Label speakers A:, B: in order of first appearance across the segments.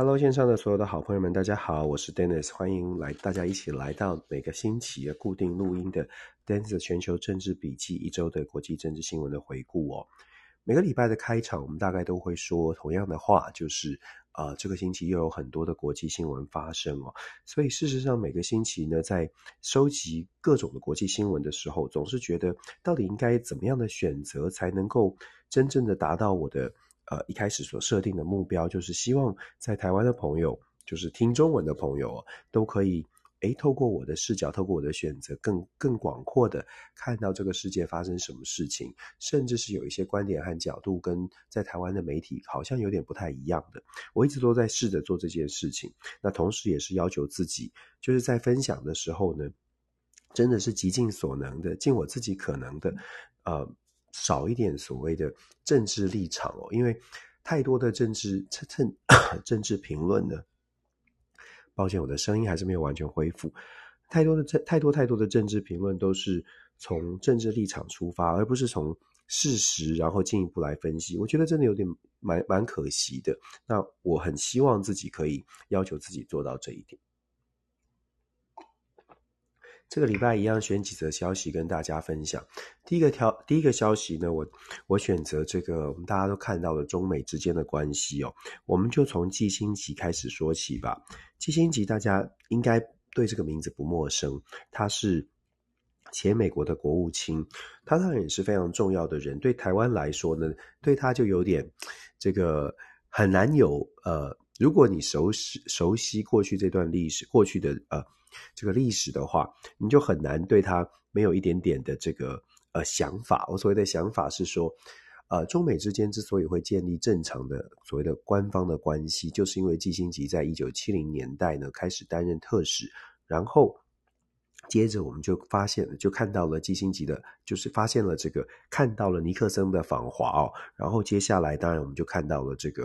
A: Hello，线上的所有的好朋友们，大家好，我是 Dennis，欢迎来大家一起来到每个星期固定录音的 Dennis 全球政治笔记一周的国际政治新闻的回顾哦。每个礼拜的开场，我们大概都会说同样的话，就是呃，这个星期又有很多的国际新闻发生哦。所以事实上，每个星期呢，在收集各种的国际新闻的时候，总是觉得到底应该怎么样的选择，才能够真正的达到我的。呃，一开始所设定的目标就是希望在台湾的朋友，就是听中文的朋友，都可以诶，透过我的视角，透过我的选择，更更广阔的看到这个世界发生什么事情，甚至是有一些观点和角度跟在台湾的媒体好像有点不太一样的。我一直都在试着做这件事情，那同时也是要求自己，就是在分享的时候呢，真的是极尽所能的，尽我自己可能的，呃。少一点所谓的政治立场哦，因为太多的政治政政治评论呢，抱歉，我的声音还是没有完全恢复。太多的太多太多的政治评论都是从政治立场出发，而不是从事实，然后进一步来分析。我觉得真的有点蛮蛮可惜的。那我很希望自己可以要求自己做到这一点。这个礼拜一样选几则消息跟大家分享。第一个条，第一个消息呢，我我选择这个我们大家都看到的中美之间的关系哦，我们就从季辛吉开始说起吧。季辛吉大家应该对这个名字不陌生，他是前美国的国务卿，他当然也是非常重要的人。对台湾来说呢，对他就有点这个很难有呃，如果你熟悉熟悉过去这段历史，过去的呃。这个历史的话，你就很难对他没有一点点的这个呃想法。我所谓的想法是说，呃，中美之间之所以会建立正常的所谓的官方的关系，就是因为基辛吉在一九七零年代呢开始担任特使，然后。接着我们就发现了，就看到了季辛吉的，就是发现了这个，看到了尼克森的访华哦。然后接下来，当然我们就看到了这个，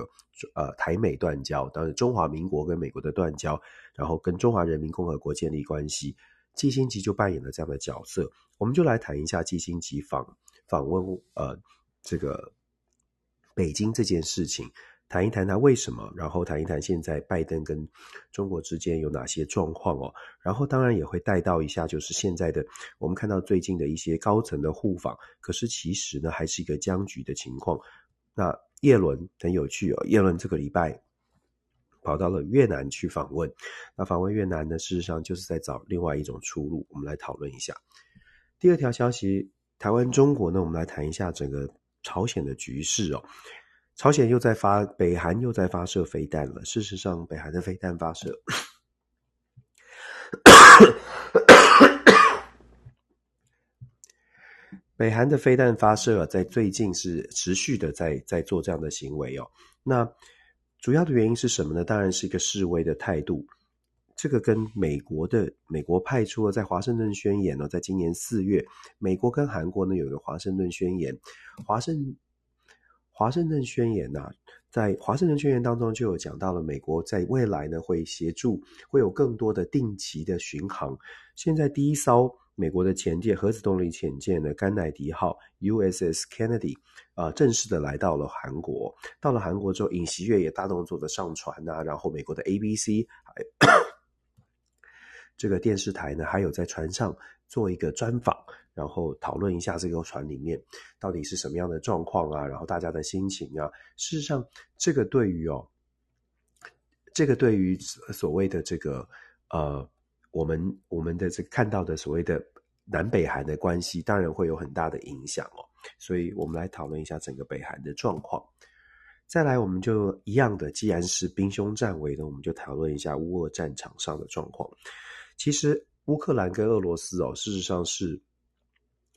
A: 呃，台美断交，当然中华民国跟美国的断交，然后跟中华人民共和国建立关系，季辛吉就扮演了这样的角色。我们就来谈一下季辛吉访访问呃这个北京这件事情。谈一谈他为什么，然后谈一谈现在拜登跟中国之间有哪些状况哦，然后当然也会带到一下，就是现在的我们看到最近的一些高层的互访，可是其实呢还是一个僵局的情况。那叶伦很有趣哦，叶伦这个礼拜跑到了越南去访问，那访问越南呢，事实上就是在找另外一种出路。我们来讨论一下。第二条消息，台湾中国呢，我们来谈一下整个朝鲜的局势哦。朝鲜又在发，北韩又在发射飞弹了。事实上，北韩的飞弹发射，北韩的飞弹发射在最近是持续的在在做这样的行为哦。那主要的原因是什么呢？当然是一个示威的态度。这个跟美国的美国派出了在华盛顿宣言呢，在今年四月，美国跟韩国呢有一个华盛顿宣言，华盛。华盛顿宣言呐、在华盛顿宣言当中就有讲到了，美国在未来呢会协助，会有更多的定期的巡航。现在第一艘美国的潜舰，核子动力潜舰呢，甘乃迪号 （USS Kennedy） 啊、正式的来到了韩国。到了韩国之后，尹锡悦也大动作的上船呐、然后美国的 ABC 这个电视台呢，还有在船上做一个专访。然后讨论一下这个船里面到底是什么样的状况啊，然后大家的心情啊。事实上，这个对于哦，这个对于所谓的这个呃，我们我们的这看到的所谓的南北韩的关系，当然会有很大的影响哦。所以我们来讨论一下整个北韩的状况。再来，我们就一样的，既然是兵凶战危的，我们就讨论一下乌俄战场上的状况。其实乌克兰跟俄罗斯哦，事实上是。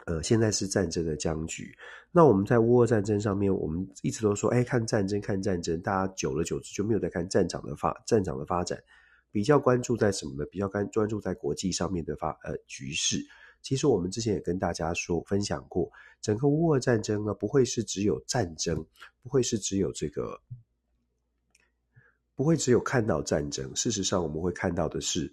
A: 呃，现在是战争的僵局。那我们在乌俄战争上面，我们一直都说，哎，看战争，看战争。大家久了久之就没有在看战场的发战场的发展，比较关注在什么呢？比较关专注在国际上面的发呃局势。其实我们之前也跟大家说分享过，整个乌俄战争呢，不会是只有战争，不会是只有这个，不会只有看到战争。事实上，我们会看到的是。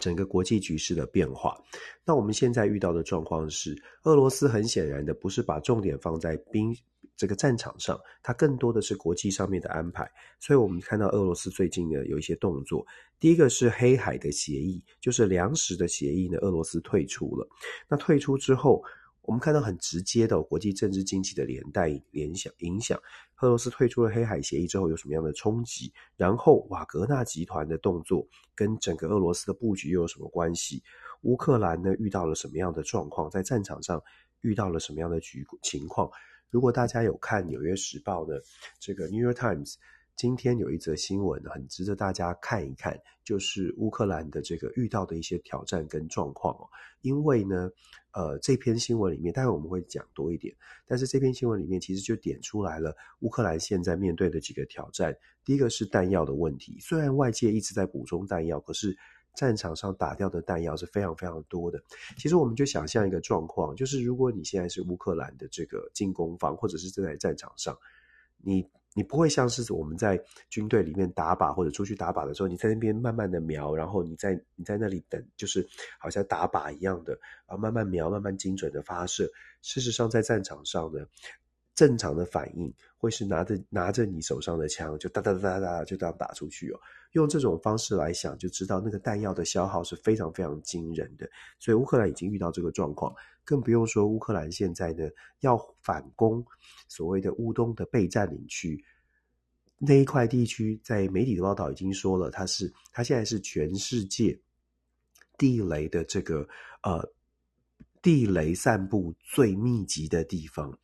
A: 整个国际局势的变化。那我们现在遇到的状况是，俄罗斯很显然的不是把重点放在兵这个战场上，它更多的是国际上面的安排。所以我们看到俄罗斯最近呢有一些动作。第一个是黑海的协议，就是粮食的协议呢，俄罗斯退出了。那退出之后，我们看到很直接的国际政治经济的连带联想影响。俄罗斯退出了黑海协议之后有什么样的冲击？然后瓦格纳集团的动作跟整个俄罗斯的布局又有什么关系？乌克兰呢遇到了什么样的状况？在战场上遇到了什么样的局情况？如果大家有看《纽约时报》的这个《New York Times》，今天有一则新闻很值得大家看一看，就是乌克兰的这个遇到的一些挑战跟状况哦。因为呢，呃，这篇新闻里面，待会我们会讲多一点，但是这篇新闻里面其实就点出来了乌克兰现在面对的几个挑战。第一个是弹药的问题，虽然外界一直在补充弹药，可是战场上打掉的弹药是非常非常多的。其实我们就想象一个状况，就是如果你现在是乌克兰的这个进攻方，或者是正在战场上，你。你不会像是我们在军队里面打靶或者出去打靶的时候，你在那边慢慢的瞄，然后你在你在那里等，就是好像打靶一样的啊，慢慢瞄，慢慢精准的发射。事实上，在战场上呢，正常的反应会是拿着拿着你手上的枪，就哒哒哒哒哒就这样打出去哦。用这种方式来想，就知道那个弹药的消耗是非常非常惊人的。所以乌克兰已经遇到这个状况。更不用说乌克兰现在呢要反攻所谓的乌东的被占领区那一块地区，在媒体的报道已经说了，它是它现在是全世界地雷的这个呃地雷散布最密集的地方。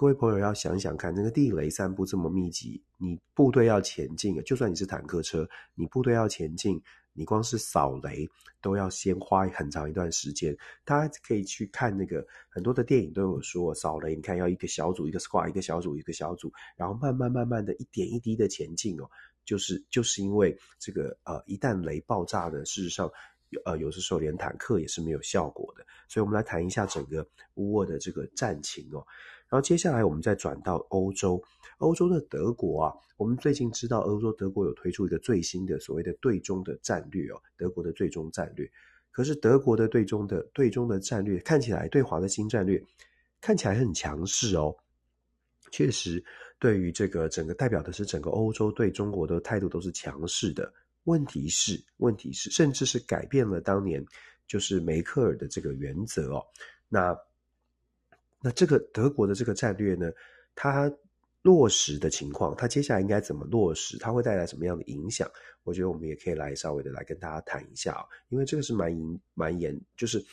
A: 各位朋友要想想看，那个地雷散布这么密集，你部队要前进，就算你是坦克车，你部队要前进。你光是扫雷都要先花很长一段时间，大家可以去看那个很多的电影都有说扫雷，你看要一个小组一个 squad 一个小组一个小组，然后慢慢慢慢的一点一滴的前进哦，就是就是因为这个呃一旦雷爆炸的，事实上呃有的时候连坦克也是没有效果的，所以我们来谈一下整个乌俄的这个战情哦。然后接下来我们再转到欧洲，欧洲的德国啊，我们最近知道欧洲德国有推出一个最新的所谓的对中的战略哦，德国的对中战略。可是德国的对中的对中的战略看起来对华的新战略看起来很强势哦，确实对于这个整个代表的是整个欧洲对中国的态度都是强势的。问题是，问题是，甚至是改变了当年就是梅克尔的这个原则哦，那。那这个德国的这个战略呢，它落实的情况，它接下来应该怎么落实？它会带来什么样的影响？我觉得我们也可以来稍微的来跟大家谈一下啊，因为这个是蛮严蛮严，就是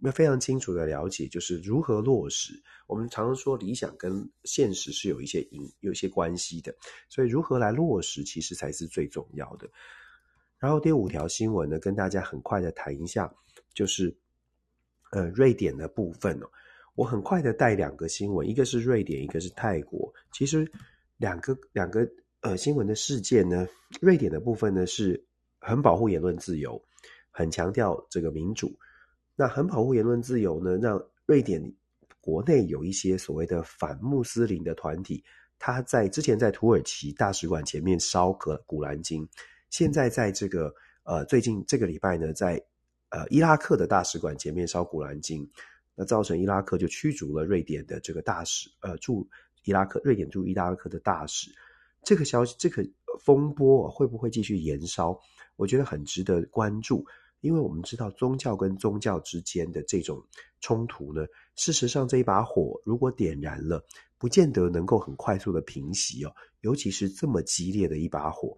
A: 要非常清楚的了解，就是如何落实。我们常常说理想跟现实是有一些影有一些关系的，所以如何来落实，其实才是最重要的。然后第五条新闻呢，跟大家很快的谈一下，就是呃瑞典的部分哦。我很快的带两个新闻，一个是瑞典，一个是泰国。其实两个两个呃新闻的事件呢，瑞典的部分呢是很保护言论自由，很强调这个民主。那很保护言论自由呢，让瑞典国内有一些所谓的反穆斯林的团体，他在之前在土耳其大使馆前面烧可古兰经，现在在这个呃最近这个礼拜呢，在呃伊拉克的大使馆前面烧古兰经。那造成伊拉克就驱逐了瑞典的这个大使，呃，驻伊拉克，瑞典驻伊拉克的大使。这个消息，这个风波会不会继续延烧？我觉得很值得关注，因为我们知道宗教跟宗教之间的这种冲突呢，事实上这一把火如果点燃了，不见得能够很快速的平息哦，尤其是这么激烈的一把火。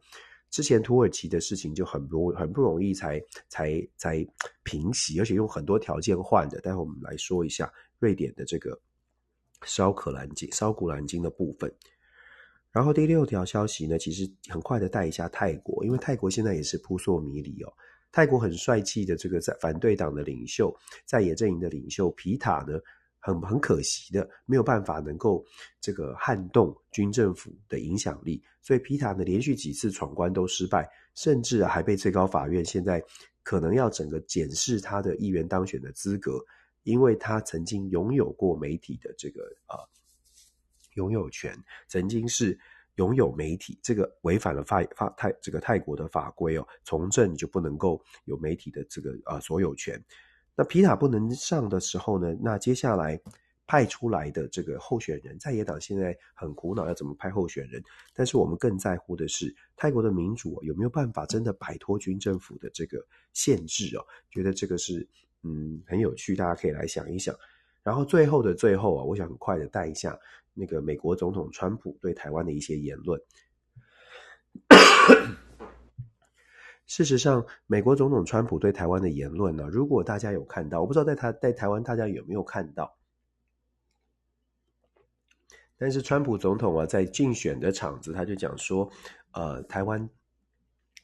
A: 之前土耳其的事情就很不很不容易才才才平息，而且用很多条件换的。待会我们来说一下瑞典的这个烧可兰经、烧古兰经的部分。然后第六条消息呢，其实很快的带一下泰国，因为泰国现在也是扑朔迷离哦。泰国很帅气的这个在反对党的领袖，在野阵营的领袖皮塔呢。很很可惜的，没有办法能够这个撼动军政府的影响力，所以皮塔呢连续几次闯关都失败，甚至还被最高法院现在可能要整个检视他的议员当选的资格，因为他曾经拥有过媒体的这个呃拥有权，曾经是拥有媒体，这个违反了法法泰这个泰国的法规哦，从政就不能够有媒体的这个呃所有权。那皮塔不能上的时候呢，那接下来派出来的这个候选人，在野党现在很苦恼要怎么派候选人，但是我们更在乎的是泰国的民主有没有办法真的摆脱军政府的这个限制哦？觉得这个是嗯很有趣，大家可以来想一想。然后最后的最后啊，我想很快的带一下那个美国总统川普对台湾的一些言论。事实上，美国总统川普对台湾的言论呢，如果大家有看到，我不知道在他在台湾大家有没有看到。但是川普总统啊，在竞选的场子，他就讲说，呃，台湾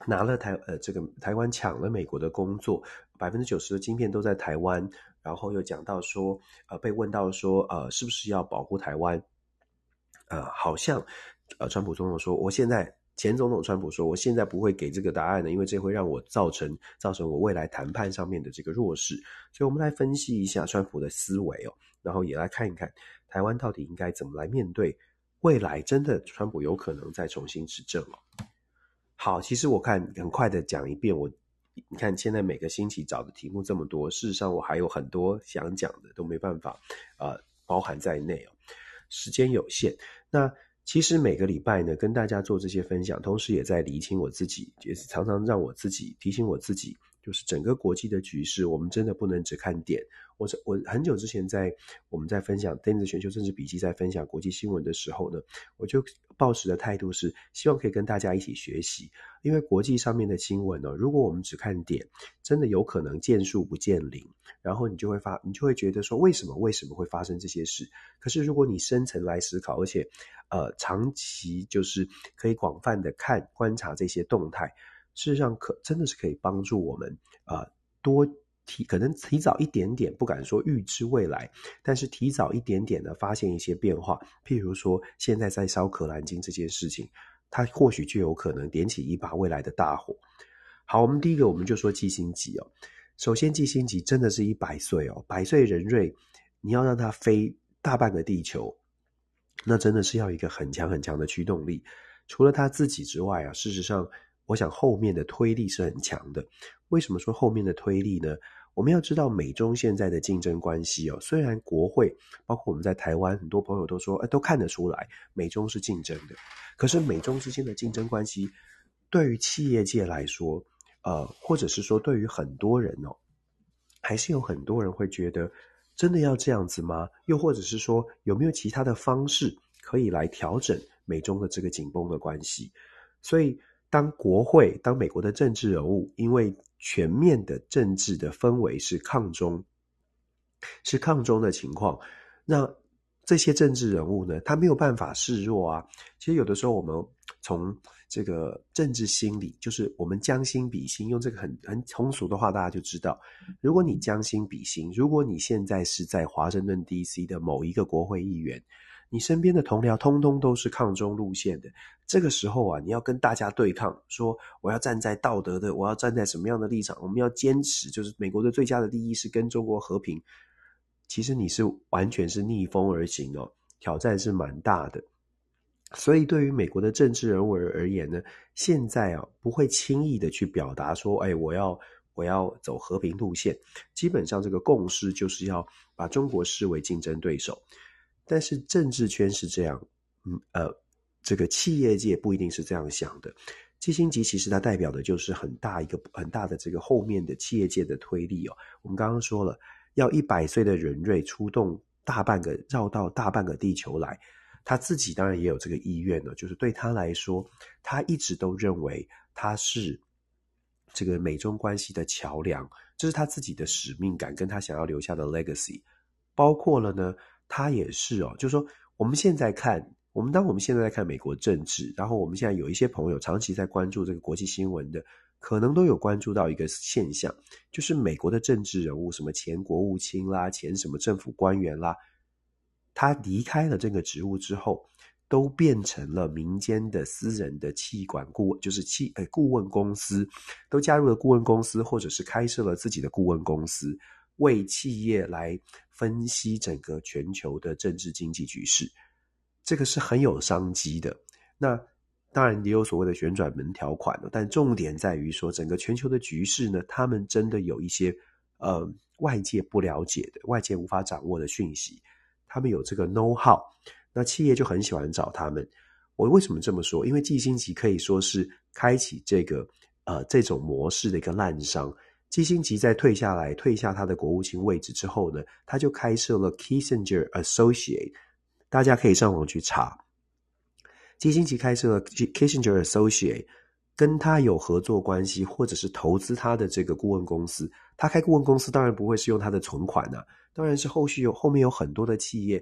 A: 拿了台呃这个台湾抢了美国的工作，百分之九十的晶片都在台湾。然后又讲到说，呃，被问到说，呃，是不是要保护台湾？呃，好像，呃，川普总统说，我现在前总统川普说，我现在不会给这个答案的，因为这会让我造成造成我未来谈判上面的这个弱势。所以，我们来分析一下川普的思维哦，然后也来看一看台湾到底应该怎么来面对未来，真的川普有可能再重新执政哦。好，其实我看很快的讲一遍我。你看，现在每个星期找的题目这么多，事实上我还有很多想讲的，都没办法呃包含在内哦，时间有限。那其实每个礼拜呢，跟大家做这些分享，同时也在厘清我自己，也是常常让我自己提醒我自己。就是整个国际的局势，我们真的不能只看点。我我很久之前在我们在分享《电子全球政治笔记》在分享国际新闻的时候呢，我就抱持的态度是希望可以跟大家一起学习。因为国际上面的新闻呢，如果我们只看点，真的有可能见树不见林，然后你就会发，你就会觉得说为什么为什么会发生这些事？可是如果你深层来思考，而且呃长期就是可以广泛的看观察这些动态。事实上可，真的是可以帮助我们啊、多提可能提早一点点，不敢说预知未来，但是提早一点点的发现一些变化。譬如说，现在在烧可兰经这件事情，它或许就有可能点起一把未来的大火。好，我们第一个我们就说季辛吉哦。首先，季辛吉真的是一百岁哦，百岁人瑞，你要让它飞大半个地球，那真的是要一个很强很强的驱动力。除了他自己之外啊，事实上。我想后面的推力是很强的。为什么说后面的推力呢？我们要知道美中现在的竞争关系哦。虽然国会包括我们在台湾，很多朋友都说，哎，都看得出来美中是竞争的。可是美中之间的竞争关系，对于企业界来说，呃，或者是说对于很多人哦，还是有很多人会觉得，真的要这样子吗？又或者是说，有没有其他的方式可以来调整美中的这个紧绷的关系？所以。当国会、当美国的政治人物，因为全面的政治的氛围是抗中，是抗中的情况，那这些政治人物呢，他没有办法示弱啊。其实有的时候，我们从这个政治心理，就是我们将心比心，用这个很很通俗的话，大家就知道，如果你将心比心，如果你现在是在华盛顿 DC 的某一个国会议员。你身边的同僚通通都是抗中路线的，这个时候啊，你要跟大家对抗，说我要站在道德的，我要站在什么样的立场？我们要坚持，就是美国的最佳的利益是跟中国和平。其实你是完全是逆风而行哦，挑战是蛮大的。所以对于美国的政治人物而言呢，现在啊不会轻易的去表达说，哎，我要我要走和平路线。基本上这个共识就是要把中国视为竞争对手。但是政治圈是这样，嗯呃，这个企业界不一定是这样想的。基辛吉其实它代表的就是很大一个很大的这个后面的企业界的推力哦。我们刚刚说了，要一百岁的人瑞出动大半个绕到大半个地球来，他自己当然也有这个意愿呢。就是对他来说，他一直都认为他是这个美中关系的桥梁，这是他自己的使命感，跟他想要留下的 legacy，包括了呢。他也是哦，就是说，我们现在看，我们当我们现在在看美国政治，然后我们现在有一些朋友长期在关注这个国际新闻的，可能都有关注到一个现象，就是美国的政治人物，什么前国务卿啦，前什么政府官员啦，他离开了这个职务之后，都变成了民间的私人的气管顾问，就是气呃顾问公司，都加入了顾问公司，或者是开设了自己的顾问公司。为企业来分析整个全球的政治经济局势，这个是很有商机的。那当然也有所谓的旋转门条款，但重点在于说，整个全球的局势呢，他们真的有一些呃外界不了解的、外界无法掌握的讯息，他们有这个 know how，那企业就很喜欢找他们。我为什么这么说？因为季辛吉可以说是开启这个呃这种模式的一个滥商。基辛吉在退下来、退下他的国务卿位置之后呢，他就开设了 Kissinger Associate，大家可以上网去查。基辛吉开设了 Kissinger Associate，跟他有合作关系或者是投资他的这个顾问公司。他开顾问公司当然不会是用他的存款呐、啊，当然是后续有后面有很多的企业，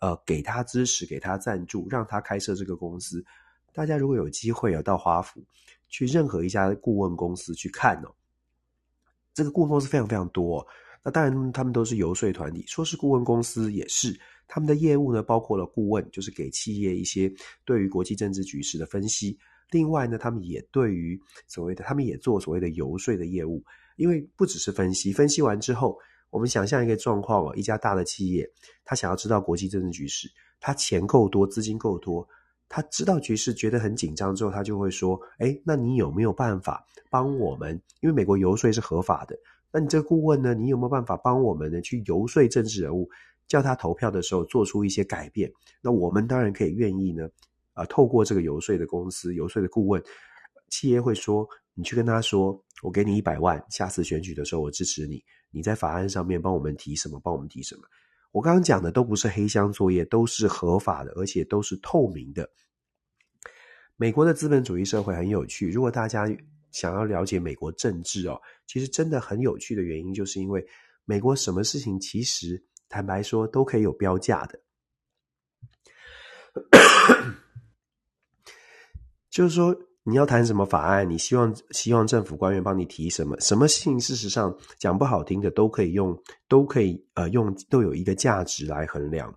A: 呃，给他支持、给他赞助，让他开设这个公司。大家如果有机会啊，到华府去任何一家顾问公司去看哦。这个顾问公司非常非常多，那当然他们都是游说团体，说是顾问公司也是，他们的业务呢包括了顾问，就是给企业一些对于国际政治局势的分析。另外呢，他们也对于所谓的，他们也做所谓的游说的业务，因为不只是分析，分析完之后，我们想象一个状况哦，一家大的企业，他想要知道国际政治局势，他钱够多，资金够多。他知道局势觉得很紧张之后，他就会说：“哎，那你有没有办法帮我们？因为美国游说是合法的，那你这个顾问呢？你有没有办法帮我们呢？去游说政治人物，叫他投票的时候做出一些改变？那我们当然可以愿意呢。啊，透过这个游说的公司、游说的顾问，企业会说：你去跟他说，我给你一百万，下次选举的时候我支持你。你在法案上面帮我们提什么？帮我们提什么？”我刚刚讲的都不是黑箱作业，都是合法的，而且都是透明的。美国的资本主义社会很有趣。如果大家想要了解美国政治哦，其实真的很有趣的原因，就是因为美国什么事情其实坦白说都可以有标价的，就是说。你要谈什么法案？你希望希望政府官员帮你提什么？什么事情？事实上讲不好听的，都可以用，都可以呃用，都有一个价值来衡量。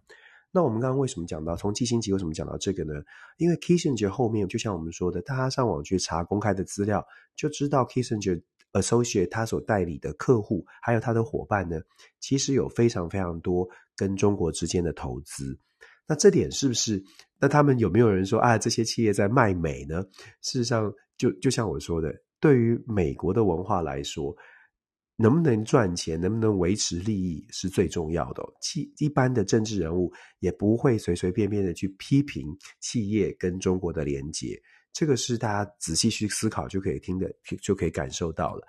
A: 那我们刚刚为什么讲到从基辛吉为什么讲到这个呢？因为 Kissinger 后面就像我们说的，大家上网去查公开的资料，就知道 Kissinger Associate 他所代理的客户还有他的伙伴呢，其实有非常非常多跟中国之间的投资。那这点是不是？那他们有没有人说啊？这些企业在卖美呢？事实上就，就像我说的，对于美国的文化来说，能不能赚钱，能不能维持利益是最重要的。企一般的政治人物也不会随随便便的去批评企业跟中国的连结。这个是大家仔细去思考就可以听的，就可以感受到了。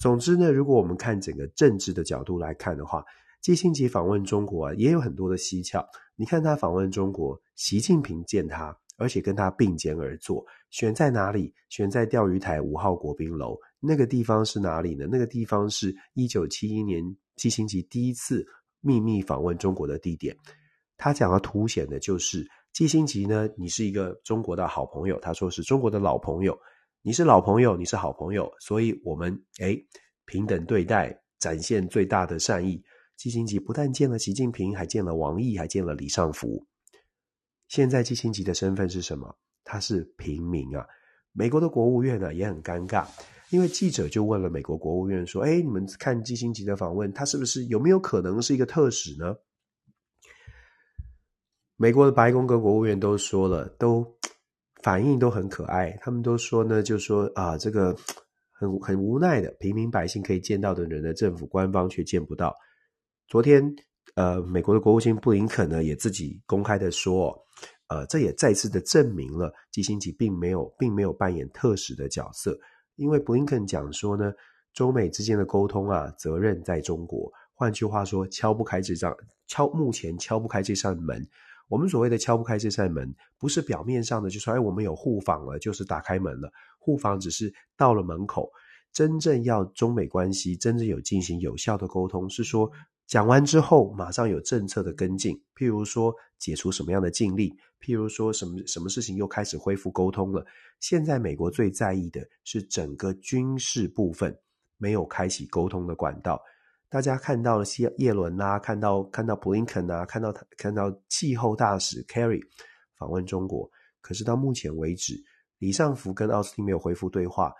A: 总之呢，如果我们看整个政治的角度来看的话，基辛吉访问中国啊，也有很多的蹊跷。你看他访问中国，习近平见他，而且跟他并肩而坐，选在哪里？选在钓鱼台五号国宾楼。那个地方是哪里呢？那个地方是一九七一年基辛吉第一次秘密访问中国的地点。他讲要凸显的就是基辛吉呢，你是一个中国的好朋友。他说是中国的老朋友，你是老朋友，你是好朋友，所以我们诶平等对待，展现最大的善意。季辛吉不但见了习近平，还见了王毅，还见了李尚福。现在季辛吉的身份是什么？他是平民啊。美国的国务院呢也很尴尬，因为记者就问了美国国务院说：“哎，你们看季辛吉的访问，他是不是有没有可能是一个特使呢？”美国的白宫跟国务院都说了，都反应都很可爱，他们都说呢，就说啊，这个很很无奈的，平民百姓可以见到的人呢政府官方却见不到。昨天，呃，美国的国务卿布林肯呢也自己公开的说，呃，这也再次的证明了基辛吉并没有并没有扮演特使的角色，因为布林肯讲说呢，中美之间的沟通啊，责任在中国。换句话说，敲不开这扇敲目前敲不开这扇门。我们所谓的敲不开这扇门，不是表面上的就说，哎，我们有互访了，就是打开门了，互访只是到了门口，真正要中美关系真正有进行有效的沟通，是说。讲完之后，马上有政策的跟进，譬如说解除什么样的禁令，譬如说什么什么事情又开始恢复沟通了。现在美国最在意的是整个军事部分没有开启沟通的管道。大家看到了谢叶伦啊，看到看到布林肯啊，看到他看到气候大使 Kerry 访问中国，可是到目前为止，李尚福跟奥斯汀没有恢复对话。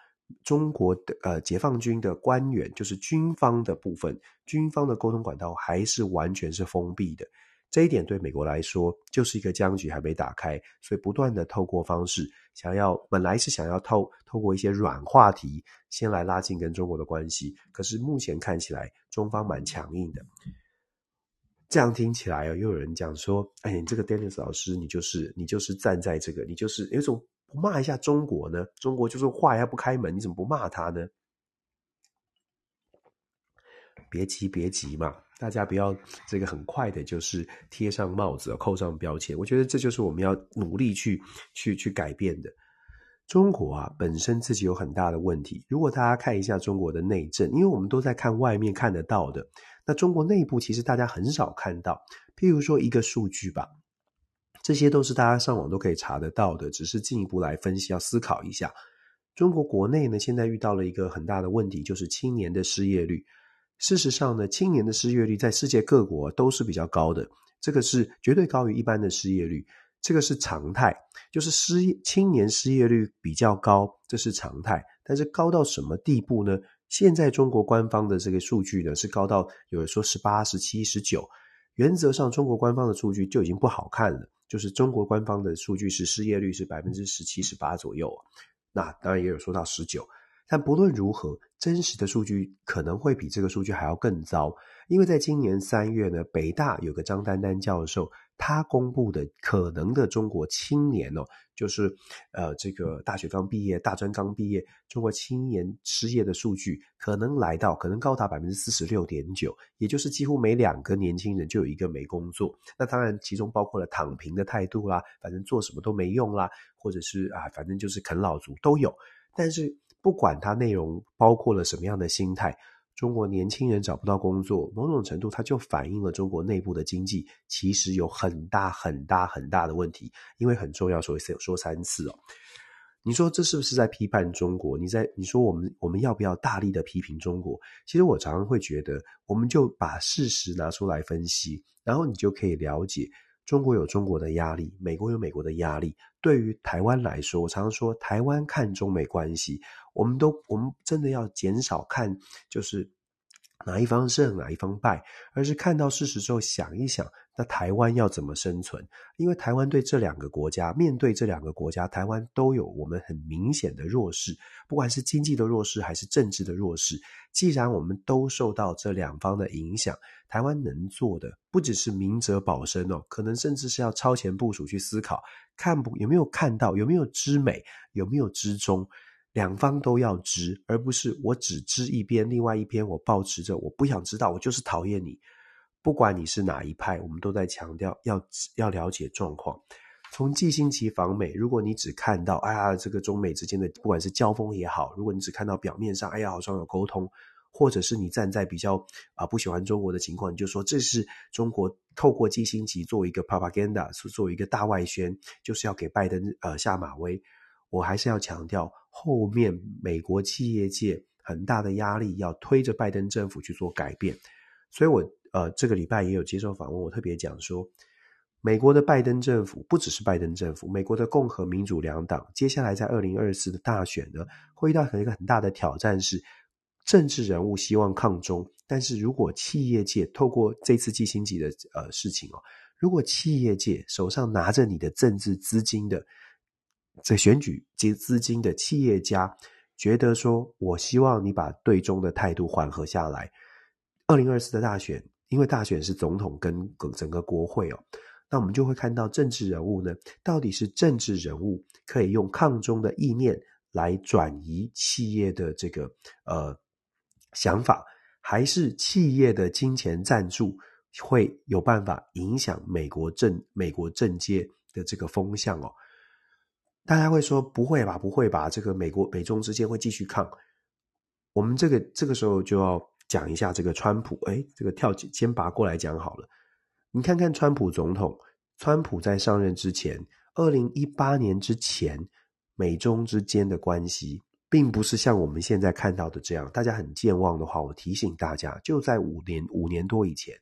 A: 中国的呃解放军的官员，就是军方的部分，军方的沟通管道还是完全是封闭的。这一点对美国来说就是一个僵局还没打开，所以不断的透过方式想要，本来是想要透透过一些软话题先来拉近跟中国的关系，可是目前看起来中方蛮强硬的。这样听起来又有人讲说：“哎，你这个 Dennis 老师，你就是你就是站在这个，你就是有种不骂一下中国呢？中国就是话要不开门，你怎么不骂他呢？”别急，别急嘛，大家不要这个很快的，就是贴上帽子，扣上标签。我觉得这就是我们要努力去去去改变的。中国啊，本身自己有很大的问题。如果大家看一下中国的内政，因为我们都在看外面看得到的。那中国内部其实大家很少看到，譬如说一个数据吧，这些都是大家上网都可以查得到的，只是进一步来分析，要思考一下。中国国内呢，现在遇到了一个很大的问题，就是青年的失业率。事实上呢，青年的失业率在世界各国都是比较高的，这个是绝对高于一般的失业率，这个是常态，就是失业青年失业率比较高，这是常态。但是高到什么地步呢？现在中国官方的这个数据呢，是高到有人说十八、十七、十九。原则上，中国官方的数据就已经不好看了。就是中国官方的数据是失业率是百分之十七、十八左右。那当然也有说到十九。但不论如何，真实的数据可能会比这个数据还要更糟。因为在今年三月呢，北大有个张丹丹教授。他公布的可能的中国青年哦，就是呃，这个大学刚毕业、大专刚毕业，中国青年失业的数据可能来到，可能高达百分之四十六点九，也就是几乎每两个年轻人就有一个没工作。那当然，其中包括了躺平的态度啦，反正做什么都没用啦，或者是啊，反正就是啃老族都有。但是不管它内容包括了什么样的心态。中国年轻人找不到工作，某种程度它就反映了中国内部的经济其实有很大很大很大的问题，因为很重要，所以说三次哦。你说这是不是在批判中国？你在你说我们我们要不要大力的批评中国？其实我常常会觉得，我们就把事实拿出来分析，然后你就可以了解。中国有中国的压力，美国有美国的压力。对于台湾来说，我常常说，台湾看中美关系，我们都我们真的要减少看，就是。哪一方胜，哪一方败，而是看到事实之后想一想，那台湾要怎么生存？因为台湾对这两个国家，面对这两个国家，台湾都有我们很明显的弱势，不管是经济的弱势还是政治的弱势。既然我们都受到这两方的影响，台湾能做的不只是明哲保身哦，可能甚至是要超前部署去思考，看不有没有看到，有没有知美，有没有知中。两方都要知，而不是我只知一边，另外一边我抱持着我不想知道，我就是讨厌你。不管你是哪一派，我们都在强调要要了解状况。从季辛吉访美，如果你只看到哎呀，这个中美之间的不管是交锋也好，如果你只看到表面上，哎呀，好像有沟通，或者是你站在比较啊、不喜欢中国的情况，你就说这是中国透过季辛吉作为一个 propaganda，是作为一个大外宣，就是要给拜登呃下马威。我还是要强调，后面美国企业界很大的压力要推着拜登政府去做改变，所以我呃这个礼拜也有接受访问，我特别讲说，美国的拜登政府不只是拜登政府，美国的共和民主两党接下来在二零二四的大选呢，会遇到一个很大的挑战是，政治人物希望抗中，但是如果企业界透过这次季辛吉的呃事情哦，如果企业界手上拿着你的政治资金的。在选举及资金的企业家觉得说，我希望你把对中的态度缓和下来。二零二四的大选，因为大选是总统跟整个国会哦，那我们就会看到政治人物呢，到底是政治人物可以用抗中的意念来转移企业的这个呃想法，还是企业的金钱赞助会有办法影响美国政美国政界的这个风向哦？大家会说不会吧，不会吧？这个美国美中之间会继续抗。我们这个这个时候就要讲一下这个川普。哎，这个跳先拔过来讲好了。你看看川普总统，川普在上任之前，二零一八年之前，美中之间的关系并不是像我们现在看到的这样。大家很健忘的话，我提醒大家，就在五年五年多以前，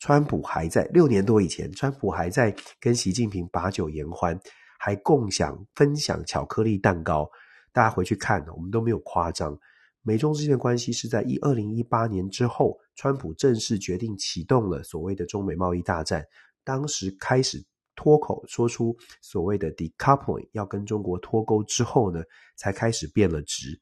A: 川普还在六年多以前，川普还在跟习近平把酒言欢。还共享分享巧克力蛋糕，大家回去看，我们都没有夸张。美中之间的关系是在一二零一八年之后，川普正式决定启动了所谓的中美贸易大战。当时开始脱口说出所谓的 decoupling 要跟中国脱钩之后呢，才开始变了质。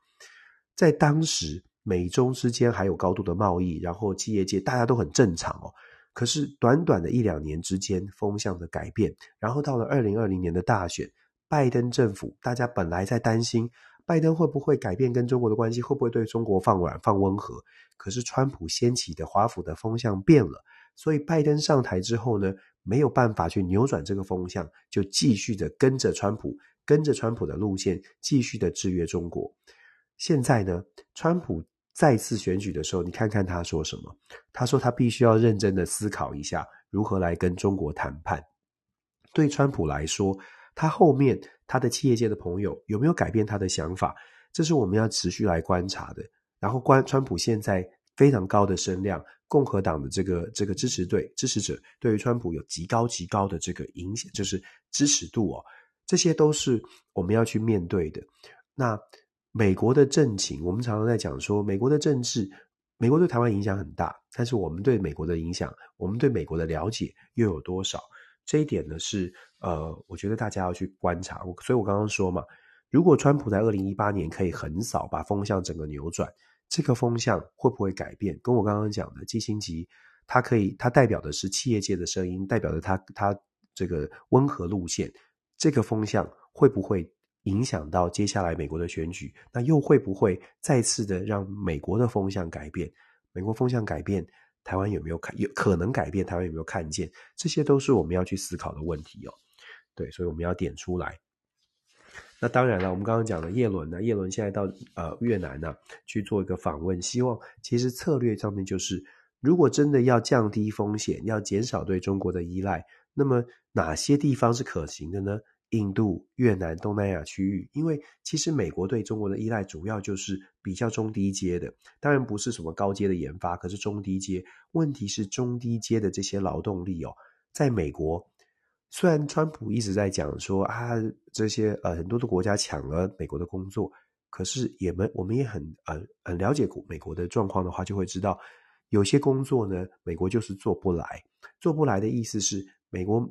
A: 在当时，美中之间还有高度的贸易，然后企业界大家都很正常哦。可是短短的一两年之间，风向的改变，然后到了二零二零年的大选，拜登政府，大家本来在担心拜登会不会改变跟中国的关系，会不会对中国放软、放温和。可是川普掀起的华府的风向变了，所以拜登上台之后呢，没有办法去扭转这个风向，就继续的跟着川普，跟着川普的路线，继续的制约中国。现在呢，川普。再次选举的时候，你看看他说什么？他说他必须要认真的思考一下如何来跟中国谈判。对川普来说，他后面他的企业界的朋友有没有改变他的想法？这是我们要持续来观察的。然后，关川普现在非常高的声量，共和党的这个这个支持队支持者对于川普有极高极高的这个影响，就是支持度哦，这些都是我们要去面对的。那。美国的政情，我们常常在讲说，美国的政治，美国对台湾影响很大，但是我们对美国的影响，我们对美国的了解又有多少？这一点呢，是呃，我觉得大家要去观察。所以我刚刚说嘛，如果川普在二零一八年可以横扫，把风向整个扭转，这个风向会不会改变？跟我刚刚讲的基辛吉，它可以，它代表的是企业界的声音，代表着它它这个温和路线，这个风向会不会？影响到接下来美国的选举，那又会不会再次的让美国的风向改变？美国风向改变，台湾有没有看？有可能改变，台湾有没有看见？这些都是我们要去思考的问题哦。对，所以我们要点出来。那当然了，我们刚刚讲的叶伦呢，叶伦现在到呃越南呢去做一个访问，希望其实策略上面就是，如果真的要降低风险，要减少对中国的依赖，那么哪些地方是可行的呢？印度、越南、东南亚区域，因为其实美国对中国的依赖主要就是比较中低阶的，当然不是什么高阶的研发，可是中低阶。问题是中低阶的这些劳动力哦，在美国，虽然川普一直在讲说啊，这些呃很多的国家抢了美国的工作，可是也们我们也很呃很了解过美国的状况的话，就会知道有些工作呢，美国就是做不来，做不来的意思是美国。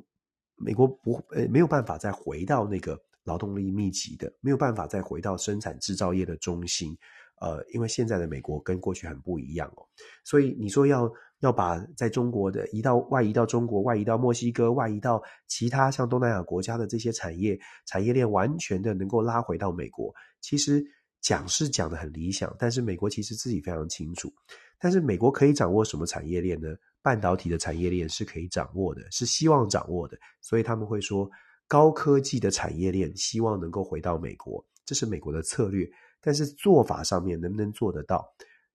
A: 美国不呃没有办法再回到那个劳动力密集的，没有办法再回到生产制造业的中心，呃，因为现在的美国跟过去很不一样哦，所以你说要要把在中国的移到外移到中国，外移到墨西哥，外移到其他像东南亚国家的这些产业产业链，完全的能够拉回到美国，其实讲是讲得很理想，但是美国其实自己非常清楚，但是美国可以掌握什么产业链呢？半导体的产业链是可以掌握的，是希望掌握的，所以他们会说高科技的产业链希望能够回到美国，这是美国的策略。但是做法上面能不能做得到？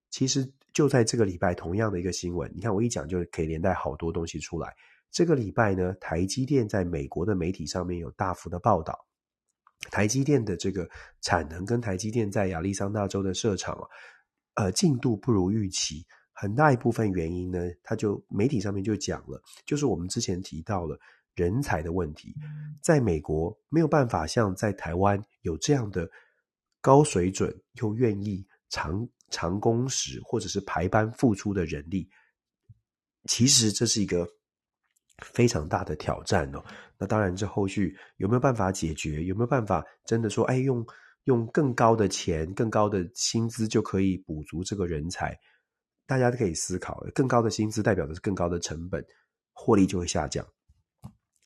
A: 其实就在这个礼拜，同样的一个新闻，你看我一讲就可以连带好多东西出来。这个礼拜呢，台积电在美国的媒体上面有大幅的报道，台积电的这个产能跟台积电在亚利桑那州的设厂啊，呃，进度不如预期。很大一部分原因呢，他就媒体上面就讲了，就是我们之前提到了人才的问题，在美国没有办法像在台湾有这样的高水准又愿意长长工时或者是排班付出的人力，其实这是一个非常大的挑战哦。那当然，这后续有没有办法解决？有没有办法真的说，哎，用用更高的钱、更高的薪资就可以补足这个人才？大家都可以思考，更高的薪资代表的是更高的成本，获利就会下降。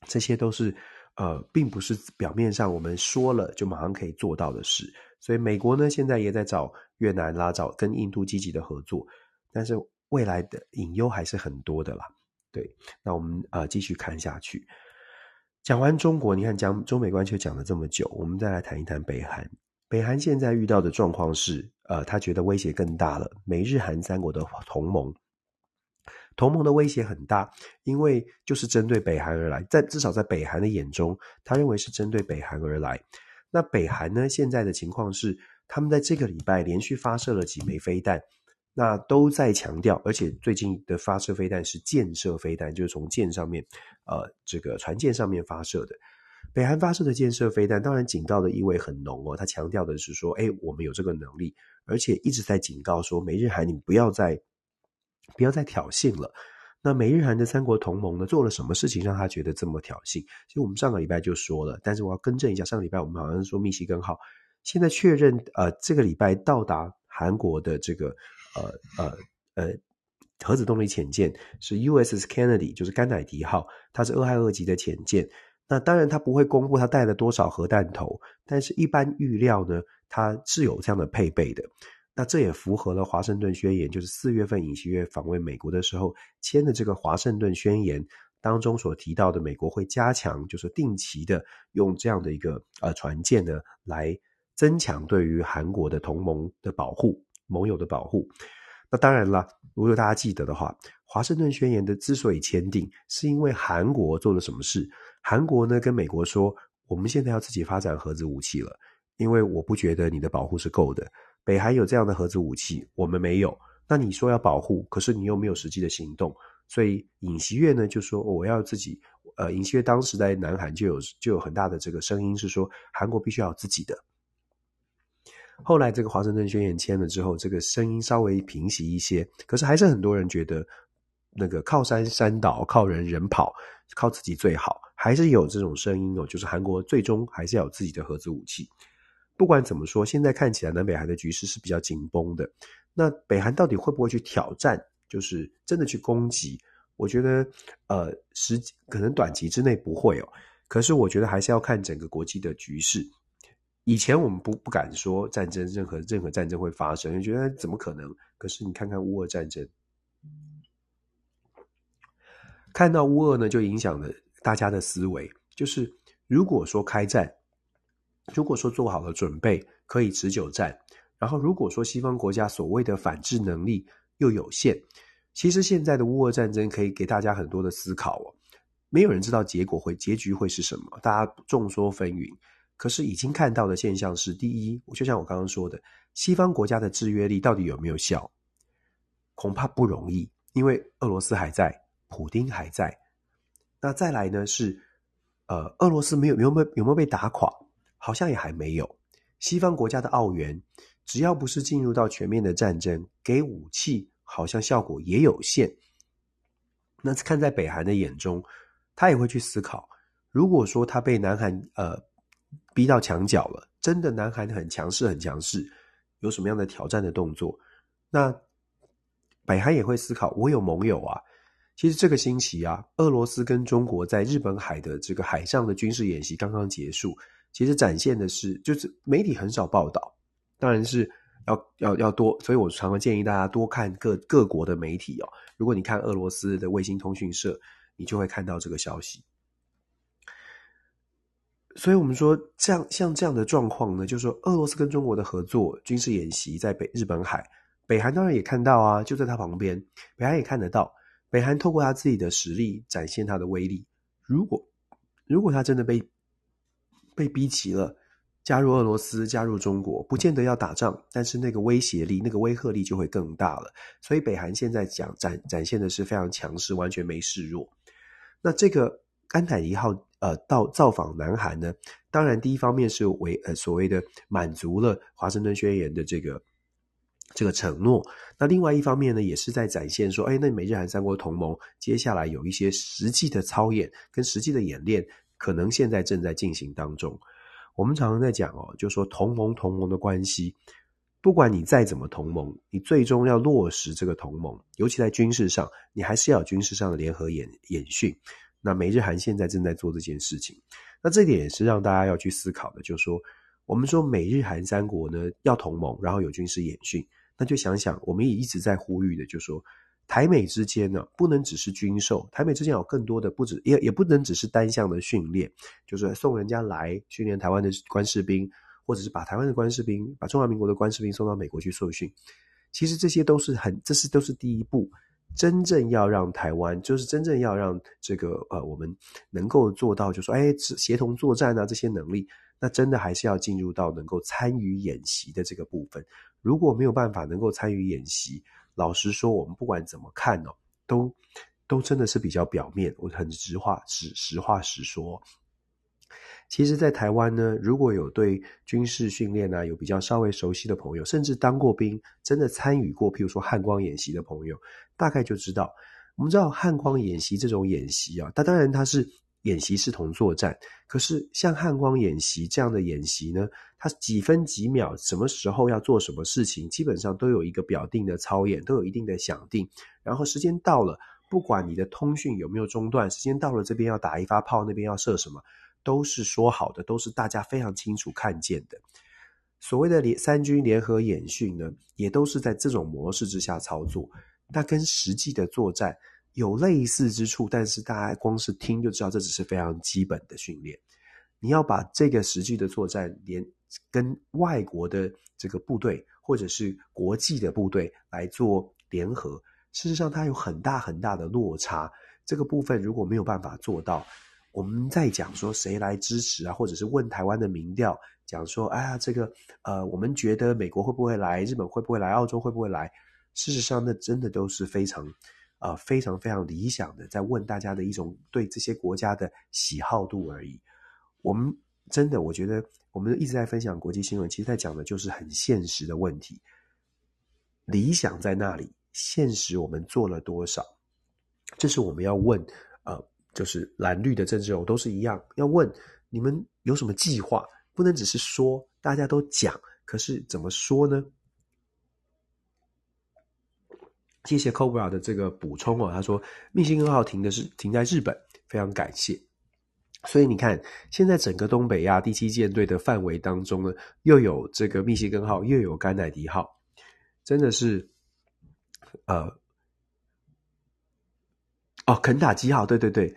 A: 这些都是呃，并不是表面上我们说了就马上可以做到的事。所以美国呢，现在也在找越南啦，找跟印度积极的合作，但是未来的隐忧还是很多的啦。对，那我们呃继续看下去。讲完中国，你看讲中美关系讲了这么久，我们再来谈一谈北韩。北韩现在遇到的状况是，呃，他觉得威胁更大了。美日韩三国的同盟，同盟的威胁很大，因为就是针对北韩而来。在至少在北韩的眼中，他认为是针对北韩而来。那北韩呢，现在的情况是，他们在这个礼拜连续发射了几枚飞弹，那都在强调，而且最近的发射飞弹是舰射飞弹，就是从舰上面，呃，这个船舰上面发射的。北韩发射的舰射飞弹，当然警告的意味很浓哦。他强调的是说，哎，我们有这个能力，而且一直在警告说，美日韩你不要再不要再挑衅了。那美日韩的三国同盟呢，做了什么事情让他觉得这么挑衅？其实我们上个礼拜就说了，但是我要更正一下，上个礼拜我们好像说密西根号，现在确认呃这个礼拜到达韩国的这个呃呃呃核子动力潜舰是 USS Kennedy，就是甘乃迪号，它是俄亥俄级的潜舰。那当然，它不会公布它带了多少核弹头，但是一般预料呢，它是有这样的配备的。那这也符合了华盛顿宣言，就是四月份尹锡悦访问美国的时候签的这个华盛顿宣言当中所提到的，美国会加强，就是定期的用这样的一个呃船舰呢，来增强对于韩国的同盟的保护、盟友的保护。那当然了，如果大家记得的话，华盛顿宣言的之所以签订，是因为韩国做了什么事。韩国呢跟美国说，我们现在要自己发展核子武器了，因为我不觉得你的保护是够的。北韩有这样的核子武器，我们没有。那你说要保护，可是你又没有实际的行动，所以尹锡悦呢就说我要自己。呃，尹锡悦当时在南韩就有就有很大的这个声音是说，韩国必须要有自己的。后来这个华盛顿宣言签了之后，这个声音稍微平息一些，可是还是很多人觉得那个靠山山倒，靠人人跑，靠自己最好。还是有这种声音哦，就是韩国最终还是要有自己的核子武器。不管怎么说，现在看起来南北韩的局势是比较紧绷的。那北韩到底会不会去挑战？就是真的去攻击？我觉得，呃，时可能短期之内不会哦。可是我觉得还是要看整个国际的局势。以前我们不不敢说战争，任何任何战争会发生，就觉得怎么可能？可是你看看乌俄战争，看到乌俄呢，就影响了。大家的思维就是，如果说开战，如果说做好了准备可以持久战，然后如果说西方国家所谓的反制能力又有限，其实现在的乌俄战争可以给大家很多的思考哦。没有人知道结果会结局会是什么，大家众说纷纭。可是已经看到的现象是，第一，就像我刚刚说的，西方国家的制约力到底有没有效？恐怕不容易，因为俄罗斯还在，普丁还在。那再来呢？是，呃，俄罗斯没有有没有有没有被打垮？好像也还没有。西方国家的澳元，只要不是进入到全面的战争，给武器好像效果也有限。那看在北韩的眼中，他也会去思考：如果说他被南韩呃逼到墙角了，真的南韩很强势很强势，有什么样的挑战的动作？那北韩也会思考：我有盟友啊。其实这个星期啊，俄罗斯跟中国在日本海的这个海上的军事演习刚刚结束。其实展现的是，就是媒体很少报道，当然是要要要多，所以我常常建议大家多看各各国的媒体哦。如果你看俄罗斯的卫星通讯社，你就会看到这个消息。所以我们说，这样像这样的状况呢，就是说俄罗斯跟中国的合作军事演习在北日本海，北韩当然也看到啊，就在他旁边，北韩也看得到。北韩透过他自己的实力展现他的威力。如果如果他真的被被逼急了，加入俄罗斯、加入中国，不见得要打仗，但是那个威胁力、那个威慑力就会更大了。所以北韩现在讲展展现的是非常强势，完全没示弱。那这个甘乃迪号呃到造访南韩呢，当然第一方面是为呃所谓的满足了华盛顿宣言的这个。这个承诺，那另外一方面呢，也是在展现说，哎，那美日韩三国同盟接下来有一些实际的操演跟实际的演练，可能现在正在进行当中。我们常常在讲哦，就说同盟同盟的关系，不管你再怎么同盟，你最终要落实这个同盟，尤其在军事上，你还是要有军事上的联合演演训。那美日韩现在正在做这件事情，那这点也是让大家要去思考的，就是说，我们说美日韩三国呢要同盟，然后有军事演训。那就想想，我们也一直在呼吁的，就是说台美之间呢，不能只是军售，台美之间有更多的，不止也也不能只是单向的训练，就是送人家来训练台湾的官士兵，或者是把台湾的官士兵，把中华民国的官士兵送到美国去受训。其实这些都是很，这是都是第一步，真正要让台湾，就是真正要让这个呃，我们能够做到，就说，哎，协同作战啊，这些能力，那真的还是要进入到能够参与演习的这个部分。如果没有办法能够参与演习，老实说，我们不管怎么看哦，都都真的是比较表面。我很直话实实话实说。其实，在台湾呢，如果有对军事训练啊有比较稍微熟悉的朋友，甚至当过兵，真的参与过，譬如说汉光演习的朋友，大概就知道，我们知道汉光演习这种演习啊，它当然它是演习视同作战，可是像汉光演习这样的演习呢，它几分几秒，什么时候要做什么事情，基本上都有一个表定的操演，都有一定的响定，然后时间到了，不管你的通讯有没有中断，时间到了这边要打一发炮，那边要射什么，都是说好的，都是大家非常清楚看见的。所谓的联三军联合演训呢，也都是在这种模式之下操作。那跟实际的作战有类似之处，但是大家光是听就知道，这只是非常基本的训练。你要把这个实际的作战连跟外国的这个部队或者是国际的部队来做联合，事实上它有很大很大的落差。这个部分如果没有办法做到，我们在讲说谁来支持啊，或者是问台湾的民调，讲说哎呀，这个呃，我们觉得美国会不会来，日本会不会来，澳洲会不会来？事实上，那真的都是非常，呃，非常非常理想的，在问大家的一种对这些国家的喜好度而已。我们真的，我觉得我们一直在分享国际新闻，其实在讲的就是很现实的问题。理想在那里，现实我们做了多少？这是我们要问，呃，就是蓝绿的政治人物都是一样，要问你们有什么计划？不能只是说，大家都讲，可是怎么说呢？谢谢 Cobra 的这个补充哦，他说密西根号停的是停在日本，非常感谢。所以你看，现在整个东北亚第七舰队的范围当中呢，又有这个密西根号，又有甘乃迪号，真的是，呃，哦，肯塔基号，对对对。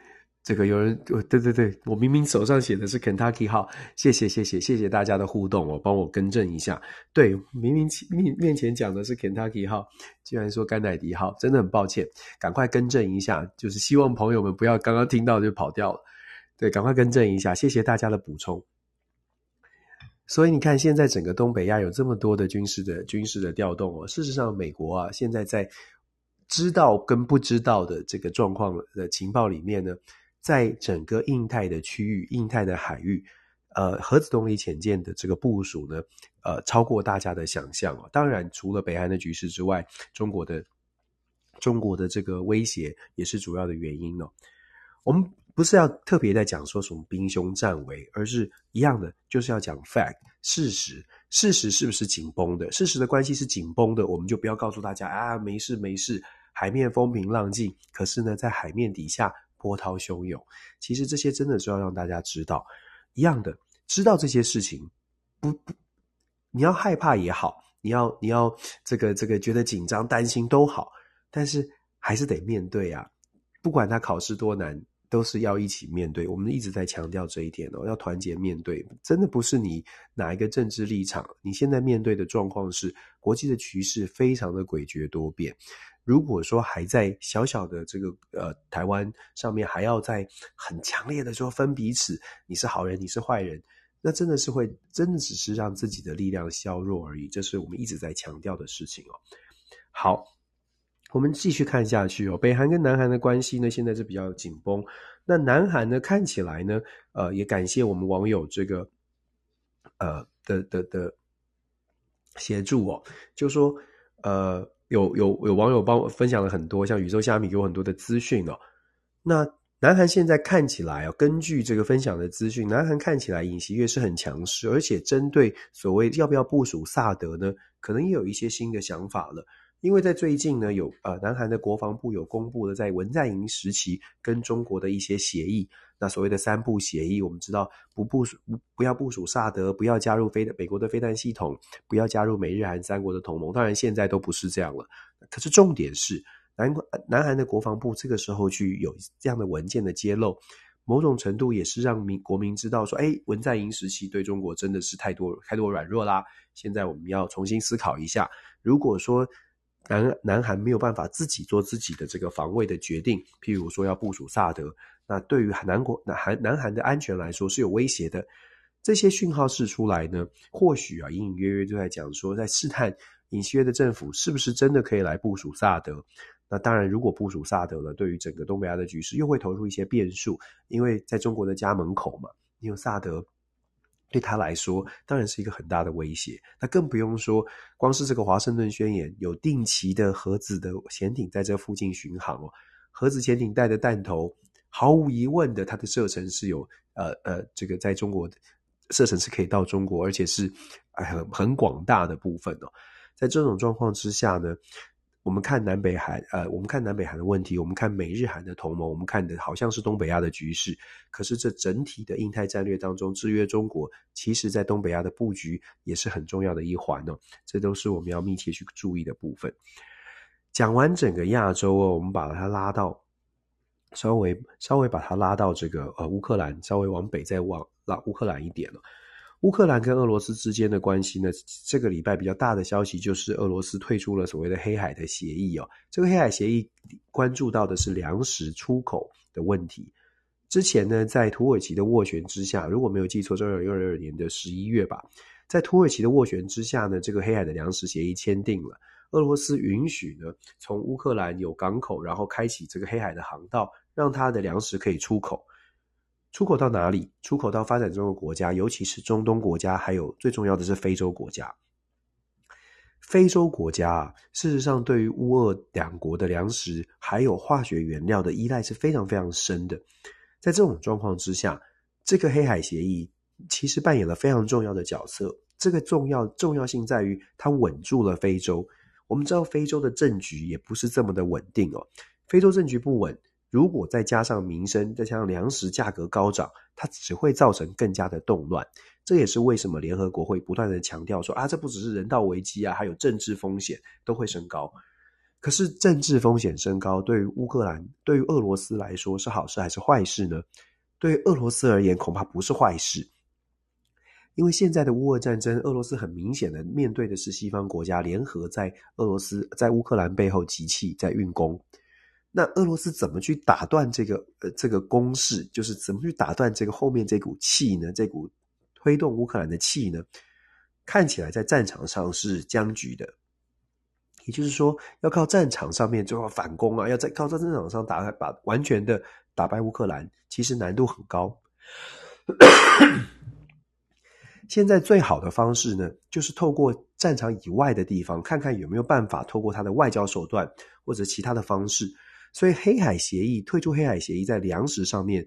A: 这个有人，对对对，我明明手上写的是 Kentucky 号，谢谢谢谢谢谢大家的互动我，帮我更正一下。对，明明面面前讲的是 Kentucky 号，居然说甘乃迪号，真的很抱歉，赶快更正一下，就是希望朋友们不要刚刚听到就跑掉了。对，赶快更正一下，谢谢大家的补充。所以你看，现在整个东北亚有这么多的军事的军事的调动哦，事实上，美国啊，现在在知道跟不知道的这个状况的情报里面呢。在整个印太的区域、印太的海域，呃，核子动力潜舰的这个部署呢，呃，超过大家的想象哦。当然，除了北韩的局势之外，中国的中国的这个威胁也是主要的原因哦。我们不是要特别在讲说什么兵凶战危，而是一样的，就是要讲 fact 事实。事实是不是紧绷的？事实的关系是紧绷的，我们就不要告诉大家啊，没事没事，海面风平浪静。可是呢，在海面底下。波涛汹涌，其实这些真的是要让大家知道，一样的，知道这些事情，不不，你要害怕也好，你要你要这个这个觉得紧张担心都好，但是还是得面对啊，不管他考试多难，都是要一起面对。我们一直在强调这一点哦，要团结面对，真的不是你哪一个政治立场，你现在面对的状况是国际的局势非常的诡谲多变。如果说还在小小的这个呃台湾上面还要再很强烈的说分彼此，你是好人，你是坏人，那真的是会真的只是让自己的力量削弱而已。这是我们一直在强调的事情哦。好，我们继续看下去哦。北韩跟南韩的关系呢，现在是比较紧绷。那南韩呢，看起来呢，呃，也感谢我们网友这个呃的的的协助哦，就说呃。有有有网友帮我分享了很多，像宇宙虾米有很多的资讯哦。那南韩现在看起来啊，根据这个分享的资讯，南韩看起来尹锡悦是很强势，而且针对所谓要不要部署萨德呢，可能也有一些新的想法了。因为在最近呢，有呃南韩的国防部有公布了在文在寅时期跟中国的一些协议。那所谓的三不协议，我们知道不部署不要部署萨德，不要加入飞美国的飞弹系统，不要加入美日韩三国的同盟。当然现在都不是这样了。可是重点是南南韩的国防部这个时候去有这样的文件的揭露，某种程度也是让民国民知道说，哎，文在寅时期对中国真的是太多太多软弱啦。现在我们要重新思考一下，如果说南南韩没有办法自己做自己的这个防卫的决定，譬如说要部署萨德。那对于南国、南韩、南韩的安全来说是有威胁的。这些讯号释出来呢，或许啊，隐隐约约就在讲说，在试探尹锡悦的政府是不是真的可以来部署萨德。那当然，如果部署萨德了，对于整个东北亚的局势又会投入一些变数，因为在中国的家门口嘛，你有萨德，对他来说当然是一个很大的威胁。那更不用说，光是这个华盛顿宣言有定期的核子的潜艇在这附近巡航哦。核子潜艇带的弹头，毫无疑问的，它的射程是有呃呃，这个在中国射程是可以到中国，而且是很很广大的部分哦。在这种状况之下呢，我们看南北韩，呃，我们看南北韩的问题，我们看美日韩的同盟，我们看的好像是东北亚的局势。可是这整体的印太战略当中，制约中国，其实在东北亚的布局也是很重要的一环哦。这都是我们要密切去注意的部分。讲完整个亚洲哦，我们把它拉到稍微稍微把它拉到这个呃乌克兰，稍微往北再往拉乌克兰一点了。乌克兰跟俄罗斯之间的关系呢，这个礼拜比较大的消息就是俄罗斯退出了所谓的黑海的协议哦。这个黑海协议关注到的是粮食出口的问题。之前呢，在土耳其的斡旋之下，如果没有记错，是二零二二年的十一月吧，在土耳其的斡旋之下呢，这个黑海的粮食协议签订了。俄罗斯允许呢，从乌克兰有港口，然后开启这个黑海的航道，让它的粮食可以出口。出口到哪里？出口到发展中的国家，尤其是中东国家，还有最重要的是非洲国家。非洲国家啊，事实上对于乌俄两国的粮食还有化学原料的依赖是非常非常深的。在这种状况之下，这个黑海协议其实扮演了非常重要的角色。这个重要重要性在于它稳住了非洲。我们知道非洲的政局也不是这么的稳定哦，非洲政局不稳。如果再加上民生，再加上粮食价格高涨，它只会造成更加的动乱。这也是为什么联合国会不断的强调说啊，这不只是人道危机啊，还有政治风险都会升高。可是政治风险升高，对于乌克兰、对于俄罗斯来说是好事还是坏事呢？对俄罗斯而言，恐怕不是坏事，因为现在的乌俄战争，俄罗斯很明显的面对的是西方国家联合在俄罗斯在乌克兰背后集气，在运功。那俄罗斯怎么去打断这个呃这个攻势？就是怎么去打断这个后面这股气呢？这股推动乌克兰的气呢？看起来在战场上是僵局的，也就是说，要靠战场上面就要反攻啊，要在靠在战场上打把完全的打败乌克兰，其实难度很高。现在最好的方式呢，就是透过战场以外的地方，看看有没有办法透过他的外交手段或者其他的方式。所以，黑海协议退出黑海协议，在粮食上面，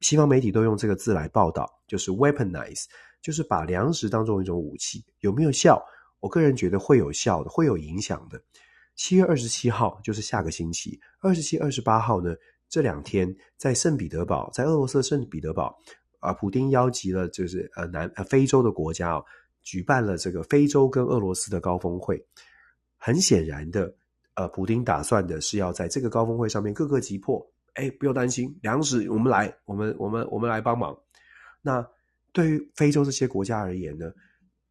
A: 西方媒体都用这个字来报道，就是 weaponize，就是把粮食当做一种武器，有没有效？我个人觉得会有效的，会有影响的。七月二十七号就是下个星期，二十七、二十八号呢，这两天在圣彼得堡，在俄罗斯圣彼得堡，啊，普丁邀集了就是呃南呃非洲的国家哦，举办了这个非洲跟俄罗斯的高峰会，很显然的。呃，普丁打算的是要在这个高峰会上面各个击破，哎，不用担心，粮食我们来，我们我们我们来帮忙。那对于非洲这些国家而言呢，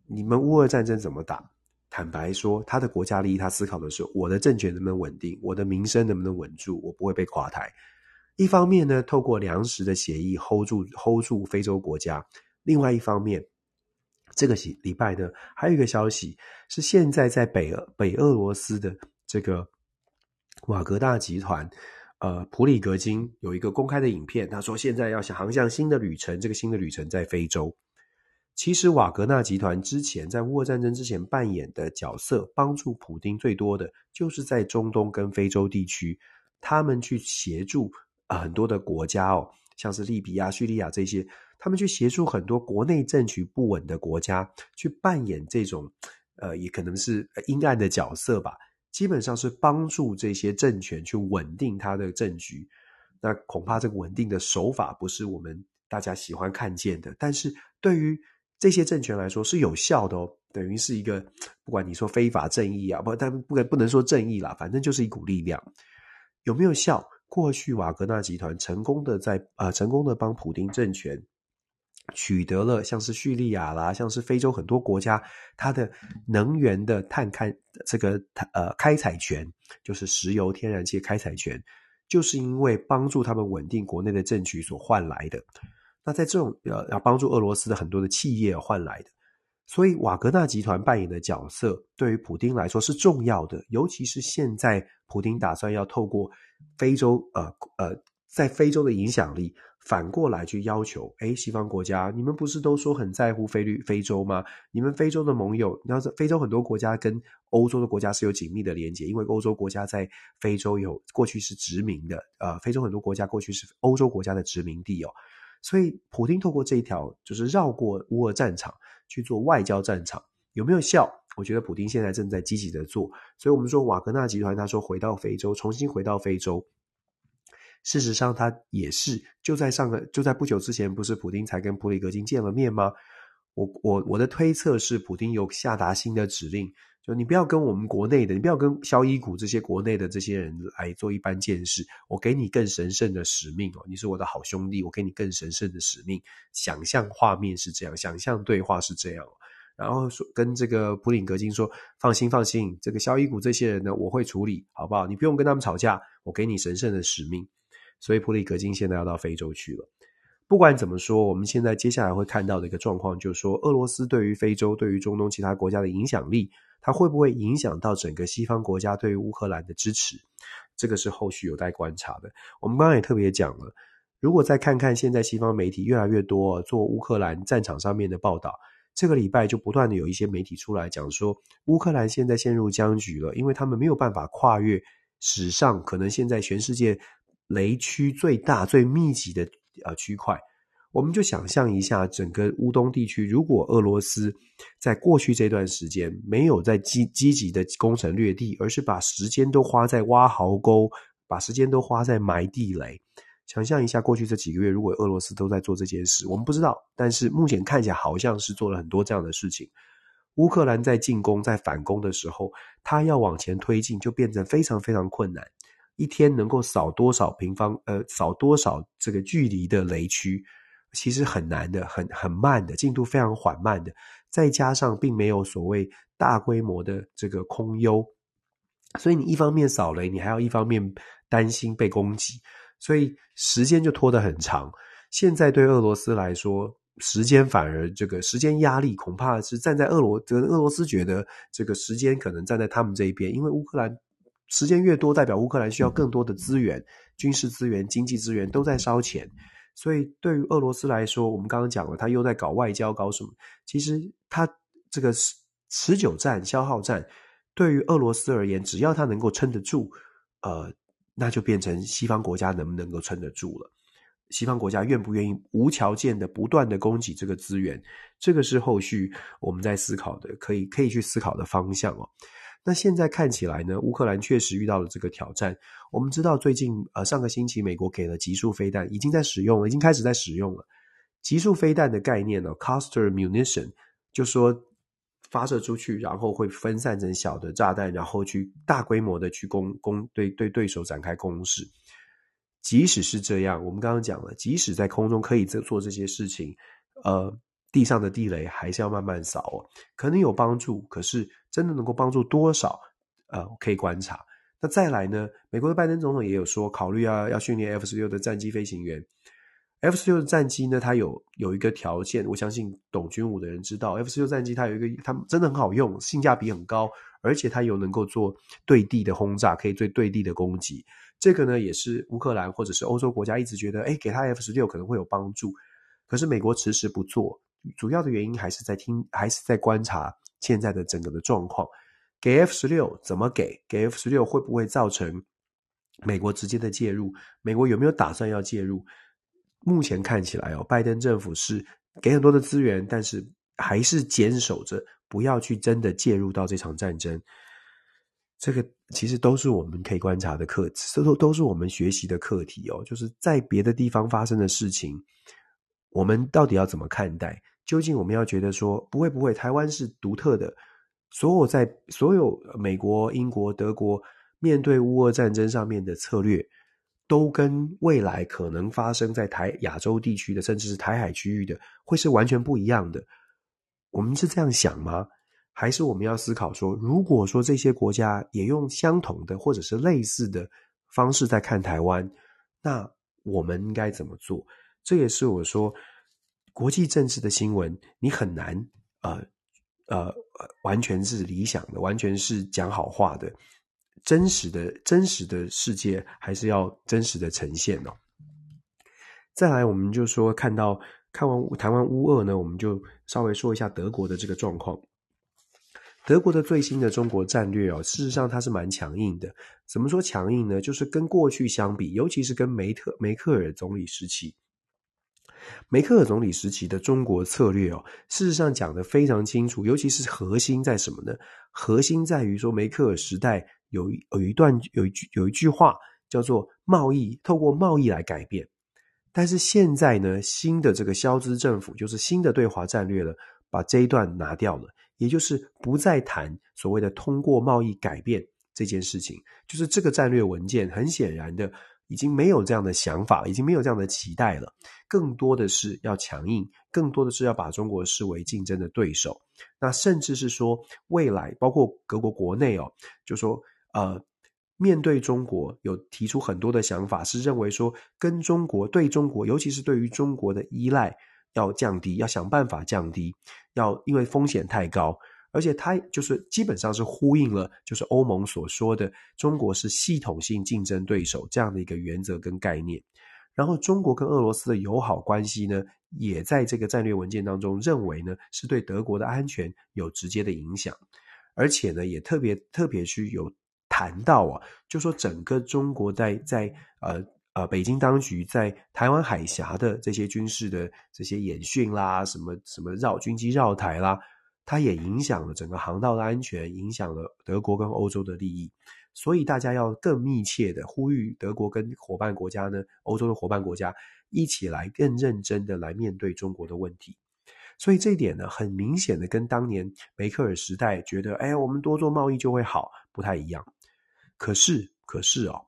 A: 你们乌俄战争怎么打？坦白说，他的国家利益，他思考的是我的政权能不能稳定，我的民生能不能稳住，我不会被垮台。一方面呢，透过粮食的协议 hold 住 hold 住非洲国家；另外一方面，这个礼礼拜呢，还有一个消息是现在在北北俄罗斯的。这个瓦格纳集团，呃，普里格金有一个公开的影片，他说现在要想航向新的旅程，这个新的旅程在非洲。其实瓦格纳集团之前在乌俄战争之前扮演的角色，帮助普丁最多的就是在中东跟非洲地区，他们去协助、呃、很多的国家哦，像是利比亚、叙利亚这些，他们去协助很多国内政局不稳的国家，去扮演这种呃，也可能是阴暗的角色吧。基本上是帮助这些政权去稳定他的政局，那恐怕这个稳定的手法不是我们大家喜欢看见的，但是对于这些政权来说是有效的哦，等于是一个不管你说非法正义啊，不，但不不能说正义啦，反正就是一股力量，有没有效？过去瓦格纳集团成功的在呃成功的帮普丁政权。取得了像是叙利亚啦，像是非洲很多国家，它的能源的探勘这个呃开采权，就是石油天然气开采权，就是因为帮助他们稳定国内的政局所换来的。那在这种呃要帮助俄罗斯的很多的企业换来的，所以瓦格纳集团扮演的角色对于普丁来说是重要的，尤其是现在普丁打算要透过非洲呃呃在非洲的影响力。反过来去要求，诶，西方国家，你们不是都说很在乎非律非洲吗？你们非洲的盟友，你知道，非洲很多国家跟欧洲的国家是有紧密的连接，因为欧洲国家在非洲有过去是殖民的，呃，非洲很多国家过去是欧洲国家的殖民地哦，所以普丁透过这一条，就是绕过乌俄战场去做外交战场，有没有效？我觉得普丁现在正在积极的做，所以我们说瓦格纳集团，他说回到非洲，重新回到非洲。事实上，他也是就在上个就在不久之前，不是普丁才跟普里格金见了面吗？我我我的推测是，普丁有下达新的指令，就你不要跟我们国内的，你不要跟肖伊古这些国内的这些人来做一般见识，我给你更神圣的使命哦，你是我的好兄弟，我给你更神圣的使命。想象画面是这样，想象对话是这样，然后说跟这个普里格金说，放心放心，这个萧伊古这些人呢，我会处理，好不好？你不用跟他们吵架，我给你神圣的使命。所以普里格金现在要到非洲去了。不管怎么说，我们现在接下来会看到的一个状况，就是说，俄罗斯对于非洲、对于中东其他国家的影响力，它会不会影响到整个西方国家对于乌克兰的支持？这个是后续有待观察的。我们刚刚也特别讲了，如果再看看现在西方媒体越来越多做乌克兰战场上面的报道，这个礼拜就不断的有一些媒体出来讲说，乌克兰现在陷入僵局了，因为他们没有办法跨越史上可能现在全世界。雷区最大、最密集的呃区块，我们就想象一下，整个乌东地区，如果俄罗斯在过去这段时间没有在积积极的攻城略地，而是把时间都花在挖壕沟，把时间都花在埋地雷。想象一下，过去这几个月，如果俄罗斯都在做这件事，我们不知道，但是目前看起来好像是做了很多这样的事情。乌克兰在进攻、在反攻的时候，他要往前推进，就变成非常非常困难。一天能够扫多少平方，呃，扫多少这个距离的雷区，其实很难的，很很慢的，进度非常缓慢的。再加上并没有所谓大规模的这个空优，所以你一方面扫雷，你还要一方面担心被攻击，所以时间就拖得很长。现在对俄罗斯来说，时间反而这个时间压力恐怕是站在俄罗，这个俄罗斯觉得这个时间可能站在他们这一边，因为乌克兰。时间越多，代表乌克兰需要更多的资源，军事资源、经济资源都在烧钱。所以，对于俄罗斯来说，我们刚刚讲了，他又在搞外交，搞什么？其实，他这个持久战、消耗战，对于俄罗斯而言，只要他能够撑得住，呃，那就变成西方国家能不能够撑得住了。西方国家愿不愿意无条件的不断的供给这个资源？这个是后续我们在思考的，可以可以去思考的方向哦。那现在看起来呢，乌克兰确实遇到了这个挑战。我们知道，最近呃上个星期，美国给了极速飞弹，已经在使用了，已经开始在使用了。极速飞弹的概念呢，cluster munition，就说发射出去，然后会分散成小的炸弹，然后去大规模的去攻攻对对对手展开攻势。即使是这样，我们刚刚讲了，即使在空中可以做做这些事情，呃。地上的地雷还是要慢慢扫哦，可能有帮助，可是真的能够帮助多少？呃，可以观察。那再来呢？美国的拜登总统也有说，考虑啊，要训练 F 十六的战机飞行员。F 十六的战机呢，它有有一个条件，我相信懂军武的人知道，F 十六战机它有一个，它真的很好用，性价比很高，而且它有能够做对地的轰炸，可以做对地的攻击。这个呢，也是乌克兰或者是欧洲国家一直觉得，诶，给他 F 十六可能会有帮助，可是美国迟迟不做。主要的原因还是在听，还是在观察现在的整个的状况。给 F 十六怎么给？给 F 十六会不会造成美国直接的介入？美国有没有打算要介入？目前看起来哦，拜登政府是给很多的资源，但是还是坚守着不要去真的介入到这场战争。这个其实都是我们可以观察的课题，这都都是我们学习的课题哦。就是在别的地方发生的事情，我们到底要怎么看待？究竟我们要觉得说不会不会，台湾是独特的。所有在所有美国、英国、德国面对乌俄战争上面的策略，都跟未来可能发生在台亚洲地区的，甚至是台海区域的，会是完全不一样的。我们是这样想吗？还是我们要思考说，如果说这些国家也用相同的或者是类似的方式在看台湾，那我们应该怎么做？这也是我说。国际政治的新闻，你很难呃呃完全是理想的，完全是讲好话的。真实的真实的世界还是要真实的呈现哦。再来，我们就说看到看完台湾乌俄呢，我们就稍微说一下德国的这个状况。德国的最新的中国战略哦，事实上它是蛮强硬的。怎么说强硬呢？就是跟过去相比，尤其是跟梅特梅克尔总理时期，梅克尔总理时期的中国策略哦，事实上讲得非常清楚。尤其是核心在什么呢？核心在于说，梅克尔时代有有一段有一句有一句话叫做“贸易透过贸易来改变”，但是现在呢，新的这个肖兹政府就是新的对华战略了，把这一段拿掉了。也就是不再谈所谓的通过贸易改变这件事情，就是这个战略文件很显然的已经没有这样的想法，已经没有这样的期待了。更多的是要强硬，更多的是要把中国视为竞争的对手。那甚至是说未来，包括各国国内哦，就说呃，面对中国有提出很多的想法，是认为说跟中国对中国，尤其是对于中国的依赖。要降低，要想办法降低，要因为风险太高，而且它就是基本上是呼应了，就是欧盟所说的中国是系统性竞争对手这样的一个原则跟概念。然后，中国跟俄罗斯的友好关系呢，也在这个战略文件当中认为呢，是对德国的安全有直接的影响，而且呢，也特别特别去有谈到啊，就说整个中国在在呃。呃，北京当局在台湾海峡的这些军事的这些演训啦，什么什么绕军机绕台啦，它也影响了整个航道的安全，影响了德国跟欧洲的利益。所以大家要更密切的呼吁德国跟伙伴国家呢，欧洲的伙伴国家一起来更认真的来面对中国的问题。所以这一点呢，很明显的跟当年梅克尔时代觉得，哎，我们多做贸易就会好，不太一样。可是，可是哦。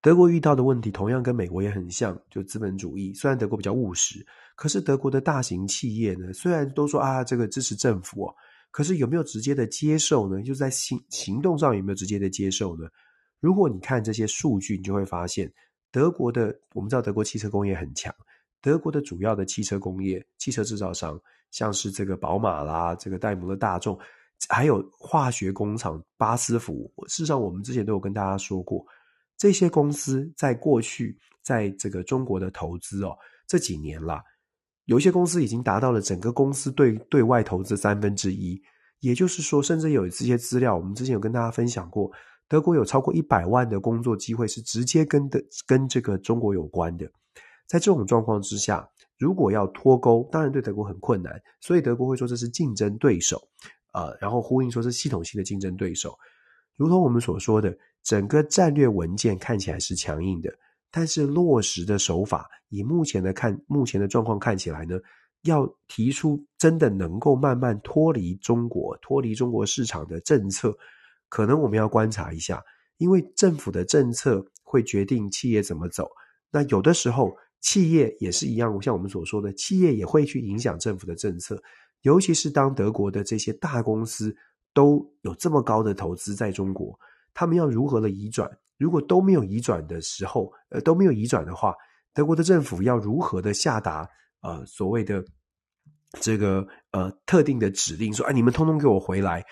A: 德国遇到的问题同样跟美国也很像，就资本主义。虽然德国比较务实，可是德国的大型企业呢，虽然都说啊，这个支持政府哦，可是有没有直接的接受呢？就在行行动上有没有直接的接受呢？如果你看这些数据，你就会发现，德国的我们知道德国汽车工业很强，德国的主要的汽车工业、汽车制造商，像是这个宝马啦、这个戴姆勒大众，还有化学工厂巴斯夫，事实上我们之前都有跟大家说过。这些公司在过去在这个中国的投资哦，这几年啦，有些公司已经达到了整个公司对对外投资三分之一，也就是说，甚至有这些资料，我们之前有跟大家分享过，德国有超过一百万的工作机会是直接跟的跟这个中国有关的。在这种状况之下，如果要脱钩，当然对德国很困难，所以德国会说这是竞争对手，呃，然后呼应说是系统性的竞争对手。如同我们所说的，整个战略文件看起来是强硬的，但是落实的手法，以目前的看，目前的状况看起来呢，要提出真的能够慢慢脱离中国、脱离中国市场的政策，可能我们要观察一下，因为政府的政策会决定企业怎么走。那有的时候，企业也是一样，像我们所说的，企业也会去影响政府的政策，尤其是当德国的这些大公司。都有这么高的投资在中国，他们要如何的移转？如果都没有移转的时候，呃，都没有移转的话，德国的政府要如何的下达呃所谓的这个呃特定的指令，说哎，你们通通给我回来，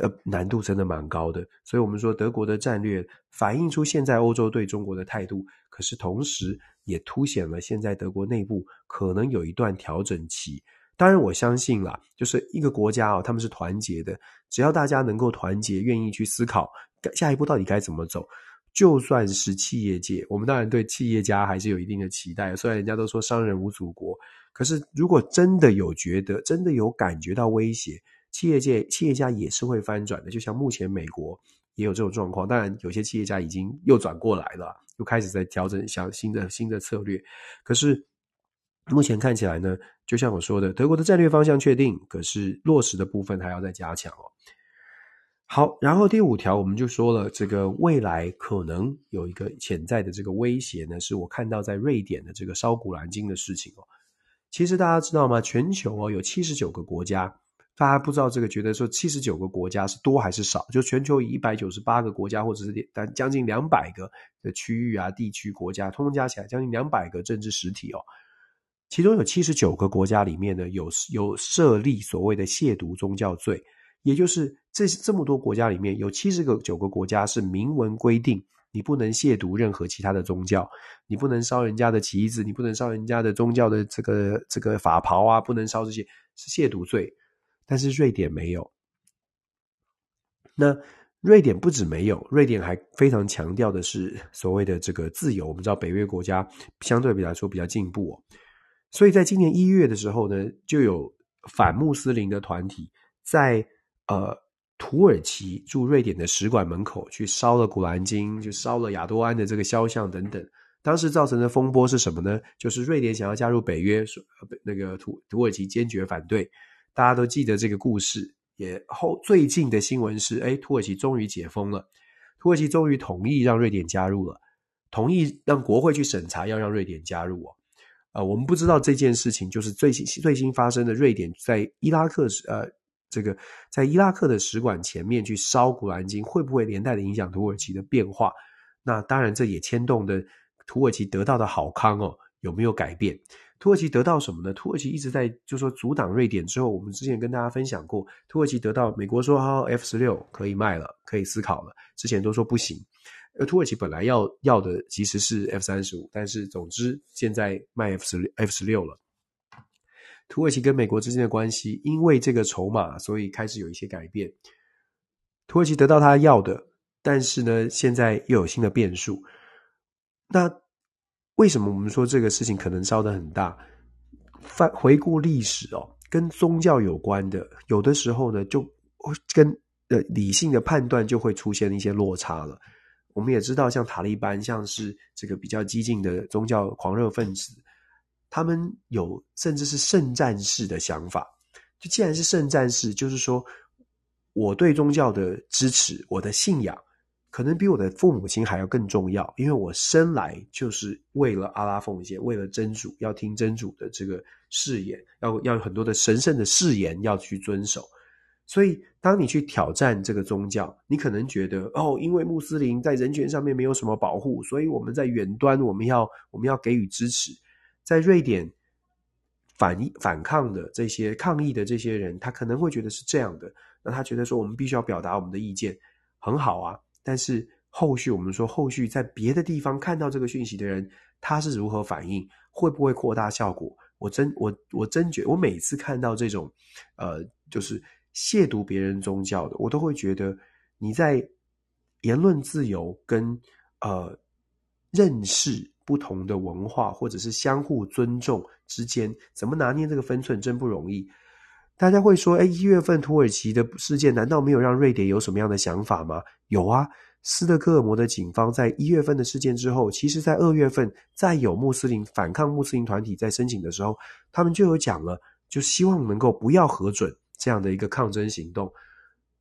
A: 呃，难度真的蛮高的。所以我们说德国的战略反映出现在欧洲对中国的态度，可是同时也凸显了现在德国内部可能有一段调整期。当然，我相信啦，就是一个国家哦，他们是团结的。只要大家能够团结，愿意去思考下一步到底该怎么走，就算是企业界，我们当然对企业家还是有一定的期待。虽然人家都说商人无祖国，可是如果真的有觉得，真的有感觉到威胁，企业界企业家也是会翻转的。就像目前美国也有这种状况，当然有些企业家已经又转过来了，又开始在调整一下新的新的策略。可是目前看起来呢，就像我说的，德国的战略方向确定，可是落实的部分还要再加强哦。好，然后第五条我们就说了，这个未来可能有一个潜在的这个威胁呢，是我看到在瑞典的这个烧古兰经的事情哦。其实大家知道吗？全球哦有七十九个国家，大家不知道这个觉得说七十九个国家是多还是少？就全球一百九十八个国家，或者是但将近两百个的区域啊、地区、国家，通通加起来将近两百个政治实体哦。其中有七十九个国家里面呢，有有设立所谓的亵渎宗教罪，也就是这这么多国家里面有七十个九个国家是明文规定你不能亵渎任何其他的宗教，你不能烧人家的旗子，你不能烧人家的宗教的这个这个法袍啊，不能烧这些，是亵渎罪。但是瑞典没有。那瑞典不止没有，瑞典还非常强调的是所谓的这个自由。我们知道北约国家相对比来说比较进步哦，所以在今年一月的时候呢，就有反穆斯林的团体在呃。土耳其驻瑞典的使馆门口去烧了古兰经，就烧了亚多安的这个肖像等等。当时造成的风波是什么呢？就是瑞典想要加入北约，那个土土耳其坚决反对。大家都记得这个故事。也后最近的新闻是，哎，土耳其终于解封了，土耳其终于同意让瑞典加入了，同意让国会去审查，要让瑞典加入哦。呃，我们不知道这件事情，就是最新最新发生的，瑞典在伊拉克呃。这个在伊拉克的使馆前面去烧古兰经，会不会连带的影响土耳其的变化？那当然，这也牵动的土耳其得到的好康哦，有没有改变？土耳其得到什么呢？土耳其一直在就说阻挡瑞典之后，我们之前跟大家分享过，土耳其得到美国说好 F 十六可以卖了，可以思考了，之前都说不行。而土耳其本来要要的其实是 F 三十五，但是总之现在卖 F 十六 F 十六了。土耳其跟美国之间的关系，因为这个筹码，所以开始有一些改变。土耳其得到他要的，但是呢，现在又有新的变数。那为什么我们说这个事情可能烧得很大？翻回顾历史哦，跟宗教有关的，有的时候呢，就跟呃理性的判断就会出现一些落差了。我们也知道，像塔利班，像是这个比较激进的宗教狂热分子。他们有甚至是圣战式的想法，就既然是圣战式，就是说我对宗教的支持，我的信仰可能比我的父母亲还要更重要，因为我生来就是为了阿拉奉献，为了真主，要听真主的这个誓言，要要有很多的神圣的誓言要去遵守。所以，当你去挑战这个宗教，你可能觉得哦，因为穆斯林在人权上面没有什么保护，所以我们在远端我们要我们要给予支持。在瑞典反反抗的这些抗议的这些人，他可能会觉得是这样的。那他觉得说，我们必须要表达我们的意见，很好啊。但是后续我们说，后续在别的地方看到这个讯息的人，他是如何反应？会不会扩大效果？我真我我真觉，我每次看到这种呃，就是亵渎别人宗教的，我都会觉得你在言论自由跟呃认识。不同的文化或者是相互尊重之间，怎么拿捏这个分寸，真不容易。大家会说，诶，一月份土耳其的事件，难道没有让瑞典有什么样的想法吗？有啊，斯德哥尔摩的警方在一月份的事件之后，其实在二月份，再有穆斯林反抗穆斯林团体在申请的时候，他们就有讲了，就希望能够不要核准这样的一个抗争行动。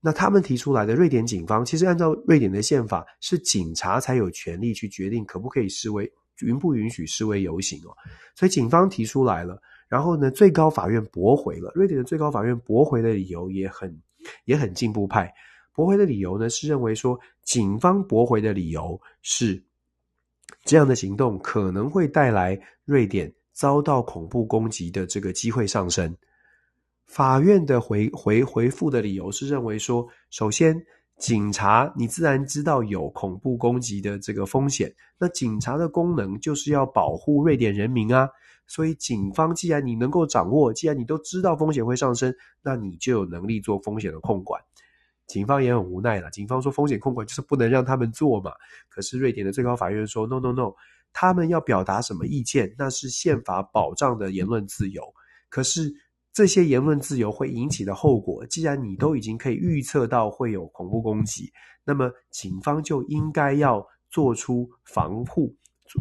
A: 那他们提出来的瑞典警方，其实按照瑞典的宪法，是警察才有权利去决定可不可以示威。允不允许示威游行哦？所以警方提出来了，然后呢，最高法院驳回了。瑞典的最高法院驳回的理由也很也很进步派。驳回的理由呢，是认为说，警方驳回的理由是这样的行动可能会带来瑞典遭到恐怖攻击的这个机会上升。法院的回回回复的理由是认为说，首先。警察，你自然知道有恐怖攻击的这个风险。那警察的功能就是要保护瑞典人民啊。所以，警方既然你能够掌握，既然你都知道风险会上升，那你就有能力做风险的控管。警方也很无奈了。警方说风险控管就是不能让他们做嘛。可是瑞典的最高法院说 no no no，他们要表达什么意见，那是宪法保障的言论自由。可是。这些言论自由会引起的后果，既然你都已经可以预测到会有恐怖攻击，那么警方就应该要做出防护，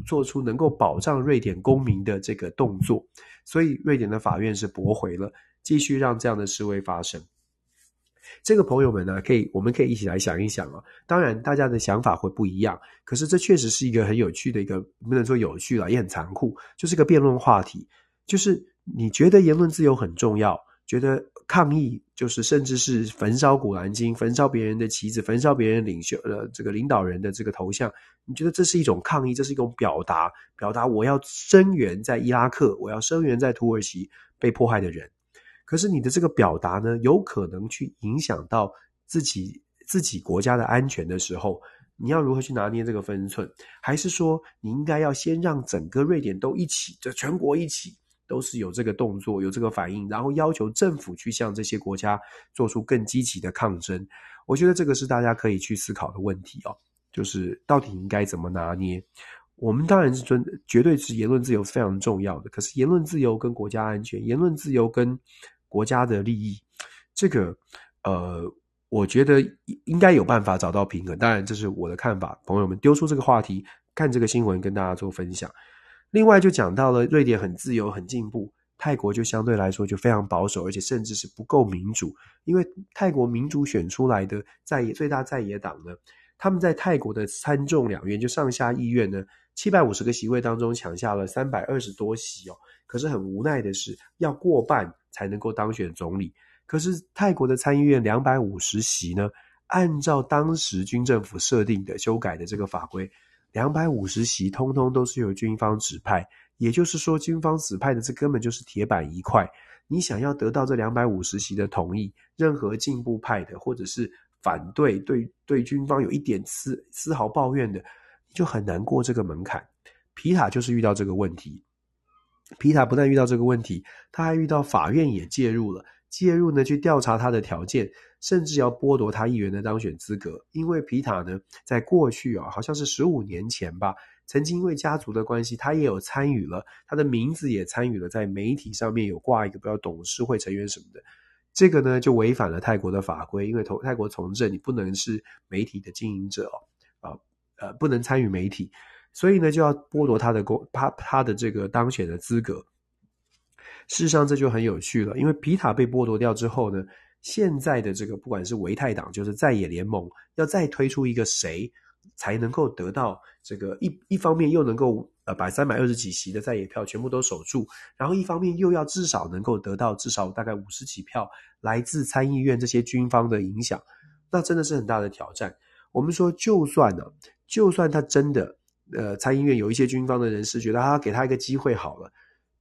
A: 做出能够保障瑞典公民的这个动作。所以，瑞典的法院是驳回了，继续让这样的示威发生。这个朋友们呢，可以，我们可以一起来想一想啊。当然，大家的想法会不一样，可是这确实是一个很有趣的一个，不能说有趣了，也很残酷，就是个辩论话题，就是。你觉得言论自由很重要？觉得抗议就是甚至是焚烧古兰经、焚烧别人的旗子、焚烧别人领袖呃这个领导人的这个头像？你觉得这是一种抗议？这是一种表达？表达我要声援在伊拉克，我要声援在土耳其被迫害的人。可是你的这个表达呢，有可能去影响到自己自己国家的安全的时候，你要如何去拿捏这个分寸？还是说你应该要先让整个瑞典都一起，就全国一起都是有这个动作、有这个反应，然后要求政府去向这些国家做出更积极的抗争？我觉得这个是大家可以去思考的问题哦，就是到底应该怎么拿捏？我们当然是尊，绝对是言论自由非常重要的。可是言论自由跟国家安全，言论自由跟国家的利益，这个呃。我觉得应该有办法找到平衡，当然这是我的看法。朋友们丢出这个话题，看这个新闻跟大家做分享。另外就讲到了瑞典很自由很进步，泰国就相对来说就非常保守，而且甚至是不够民主。因为泰国民主选出来的在野最大在野党呢，他们在泰国的参众两院就上下议院呢，七百五十个席位当中抢下了三百二十多席哦。可是很无奈的是，要过半才能够当选总理。可是泰国的参议院两百五十席呢，按照当时军政府设定的修改的这个法规，两百五十席通通都是由军方指派，也就是说，军方指派的这根本就是铁板一块。你想要得到这两百五十席的同意，任何进步派的或者是反对对对军方有一点丝丝毫抱怨的，你就很难过这个门槛。皮塔就是遇到这个问题，皮塔不但遇到这个问题，他还遇到法院也介入了。介入呢，去调查他的条件，甚至要剥夺他议员的当选资格。因为皮塔呢，在过去啊，好像是十五年前吧，曾经因为家族的关系，他也有参与了，他的名字也参与了，在媒体上面有挂一个，不知道董事会成员什么的。这个呢，就违反了泰国的法规，因为泰泰国从政，你不能是媒体的经营者哦，啊呃，不能参与媒体，所以呢，就要剥夺他的公他他的这个当选的资格。事实上，这就很有趣了，因为皮塔被剥夺掉之后呢，现在的这个不管是维泰党，就是在野联盟，要再推出一个谁才能够得到这个一一方面又能够呃把三百二十几席的在野票全部都守住，然后一方面又要至少能够得到至少大概五十几票来自参议院这些军方的影响，那真的是很大的挑战。我们说，就算呢，就算他真的呃参议院有一些军方的人士觉得啊给他一个机会好了，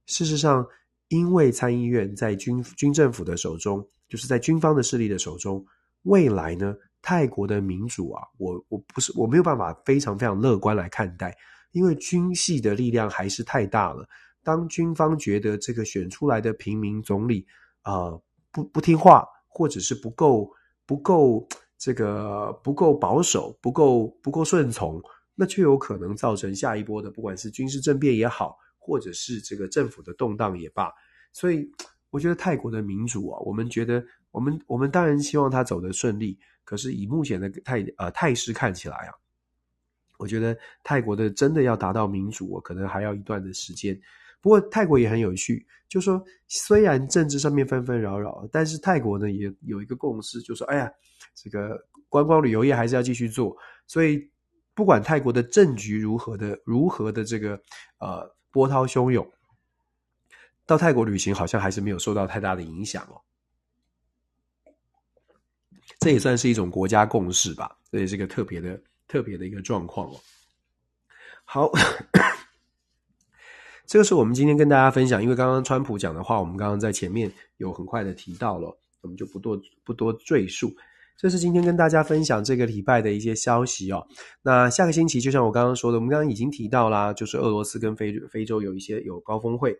A: 事实上。因为参议院在军军政府的手中，就是在军方的势力的手中，未来呢，泰国的民主啊，我我不是我没有办法非常非常乐观来看待，因为军系的力量还是太大了。当军方觉得这个选出来的平民总理啊、不不听话，或者是不够不够这个不够保守，不够不够顺从，那就有可能造成下一波的不管是军事政变也好，或者是这个政府的动荡也罢。所以，我觉得泰国的民主啊，我们觉得，我们我们当然希望它走得顺利。可是以目前的态呃态势看起来啊，我觉得泰国的真的要达到民主，我可能还要一段的时间。不过泰国也很有趣，就说虽然政治上面纷纷扰扰，但是泰国呢也有一个共识，就说哎呀，这个观光旅游业还是要继续做。所以不管泰国的政局如何的如何的这个呃波涛汹涌。到泰国旅行好像还是没有受到太大的影响哦，这也算是一种国家共识吧，这也是个特别的、特别的一个状况哦。好，这个是我们今天跟大家分享，因为刚刚川普讲的话，我们刚刚在前面有很快的提到了，我们就不多不多赘述。这是今天跟大家分享这个礼拜的一些消息哦。那下个星期，就像我刚刚说的，我们刚刚已经提到啦，就是俄罗斯跟非非洲有一些有高峰会。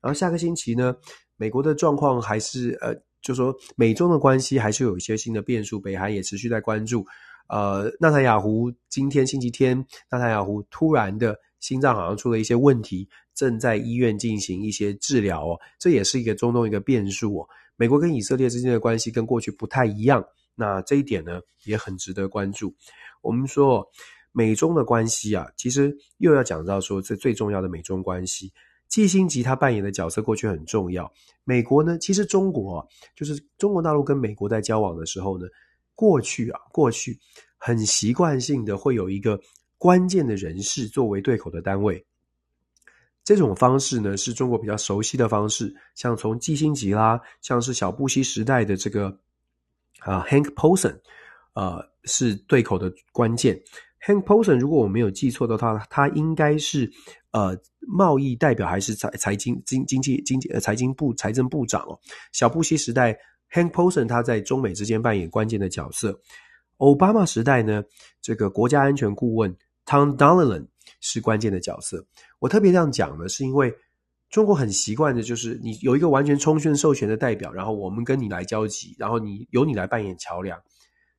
A: 然后下个星期呢，美国的状况还是呃，就说美中的关系还是有一些新的变数，北韩也持续在关注。呃，纳塔雅胡今天星期天，纳塔雅胡突然的心脏好像出了一些问题，正在医院进行一些治疗哦，这也是一个中东一个变数哦。美国跟以色列之间的关系跟过去不太一样，那这一点呢也很值得关注。我们说美中的关系啊，其实又要讲到说这最重要的美中关系。季辛吉他扮演的角色过去很重要。美国呢，其实中国啊，就是中国大陆跟美国在交往的时候呢，过去啊，过去很习惯性的会有一个关键的人士作为对口的单位。这种方式呢，是中国比较熟悉的方式，像从季辛吉啦，像是小布希时代的这个啊，Hank Paulson，呃，是对口的关键。Hank Paulson，如果我没有记错的话，他应该是呃贸易代表还是财财经经经济经济呃财经部财政部长哦。小布希时代，Hank Paulson 他在中美之间扮演关键的角色。奥巴马时代呢，这个国家安全顾问 Tom Donilon 是关键的角色。我特别这样讲呢，是因为中国很习惯的就是你有一个完全充分授权的代表，然后我们跟你来交集，然后你由你来扮演桥梁。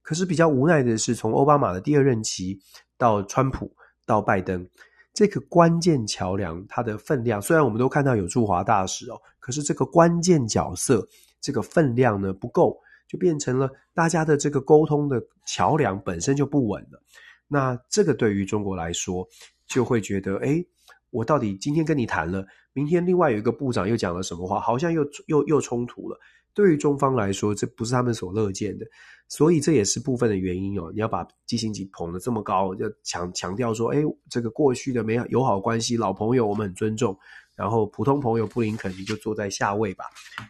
A: 可是比较无奈的是，从奥巴马的第二任期到川普到拜登，这个关键桥梁它的分量，虽然我们都看到有驻华大使哦，可是这个关键角色这个分量呢不够，就变成了大家的这个沟通的桥梁本身就不稳了。那这个对于中国来说，就会觉得，诶，我到底今天跟你谈了，明天另外有一个部长又讲了什么话，好像又又又冲突了。对于中方来说，这不是他们所乐见的。所以这也是部分的原因哦。你要把基辛吉捧得这么高，要强强调说，哎，这个过去的美好友好关系，老朋友我们很尊重。然后普通朋友布林肯你就坐在下位吧。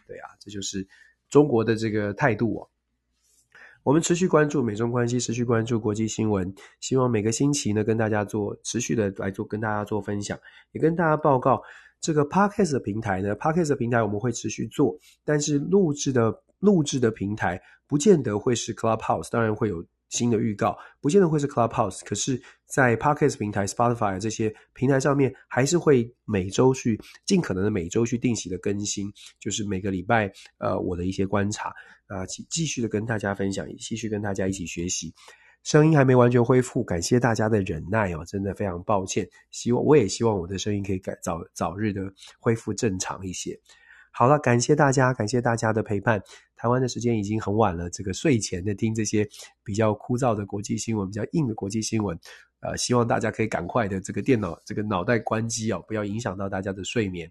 A: 对啊，这就是中国的这个态度哦。我们持续关注美中关系，持续关注国际新闻，希望每个星期呢跟大家做持续的来做跟大家做分享，也跟大家报告这个 Podcast 的平台呢，Podcast 的平台我们会持续做，但是录制的。录制的平台不见得会是 Clubhouse，当然会有新的预告，不见得会是 Clubhouse。可是，在 Podcast 平台、Spotify 这些平台上面，还是会每周去尽可能的每周去定期的更新，就是每个礼拜呃我的一些观察啊，继继续的跟大家分享，继续跟大家一起学习。声音还没完全恢复，感谢大家的忍耐哦，真的非常抱歉。希望我也希望我的声音可以改早早日的恢复正常一些。好了，感谢大家，感谢大家的陪伴。台湾的时间已经很晚了，这个睡前的听这些比较枯燥的国际新闻，比较硬的国际新闻，呃，希望大家可以赶快的这个电脑这个脑袋关机哦，不要影响到大家的睡眠。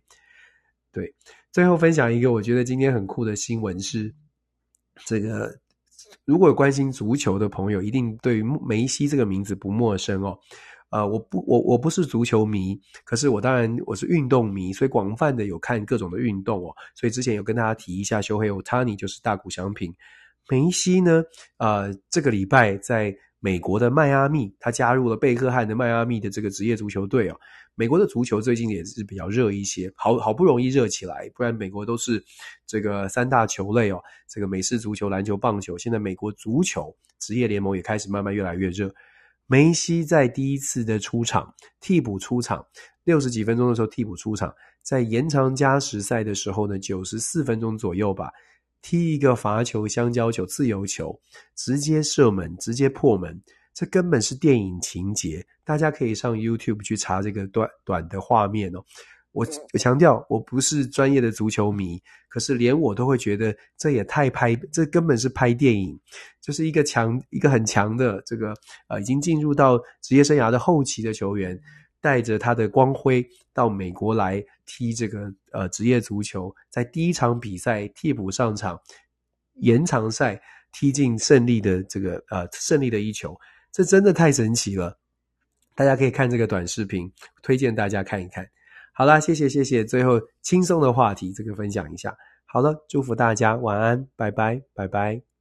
A: 对，最后分享一个我觉得今天很酷的新闻是，这个如果有关心足球的朋友，一定对梅西这个名字不陌生哦。呃，我不，我我不是足球迷，可是我当然我是运动迷，所以广泛的有看各种的运动哦。所以之前有跟大家提一下，修黑欧塔尼就是大谷翔平，梅西呢，呃，这个礼拜在美国的迈阿密，他加入了贝克汉的迈阿密的这个职业足球队哦。美国的足球最近也是比较热一些，好好不容易热起来，不然美国都是这个三大球类哦，这个美式足球、篮球、棒球，现在美国足球职业联盟也开始慢慢越来越热。梅西在第一次的出场，替补出场，六十几分钟的时候替补出场，在延长加时赛的时候呢，九十四分钟左右吧，踢一个罚球、香蕉球、自由球，直接射门，直接破门，这根本是电影情节，大家可以上 YouTube 去查这个短短的画面哦。我强调，我不是专业的足球迷，可是连我都会觉得这也太拍，这根本是拍电影，就是一个强，一个很强的这个呃，已经进入到职业生涯的后期的球员，带着他的光辉到美国来踢这个呃职业足球，在第一场比赛替补上场，延长赛踢进胜利的这个呃胜利的一球，这真的太神奇了！大家可以看这个短视频，推荐大家看一看。好啦，谢谢谢谢。最后轻松的话题，这个分享一下。好了，祝福大家晚安，拜拜拜拜。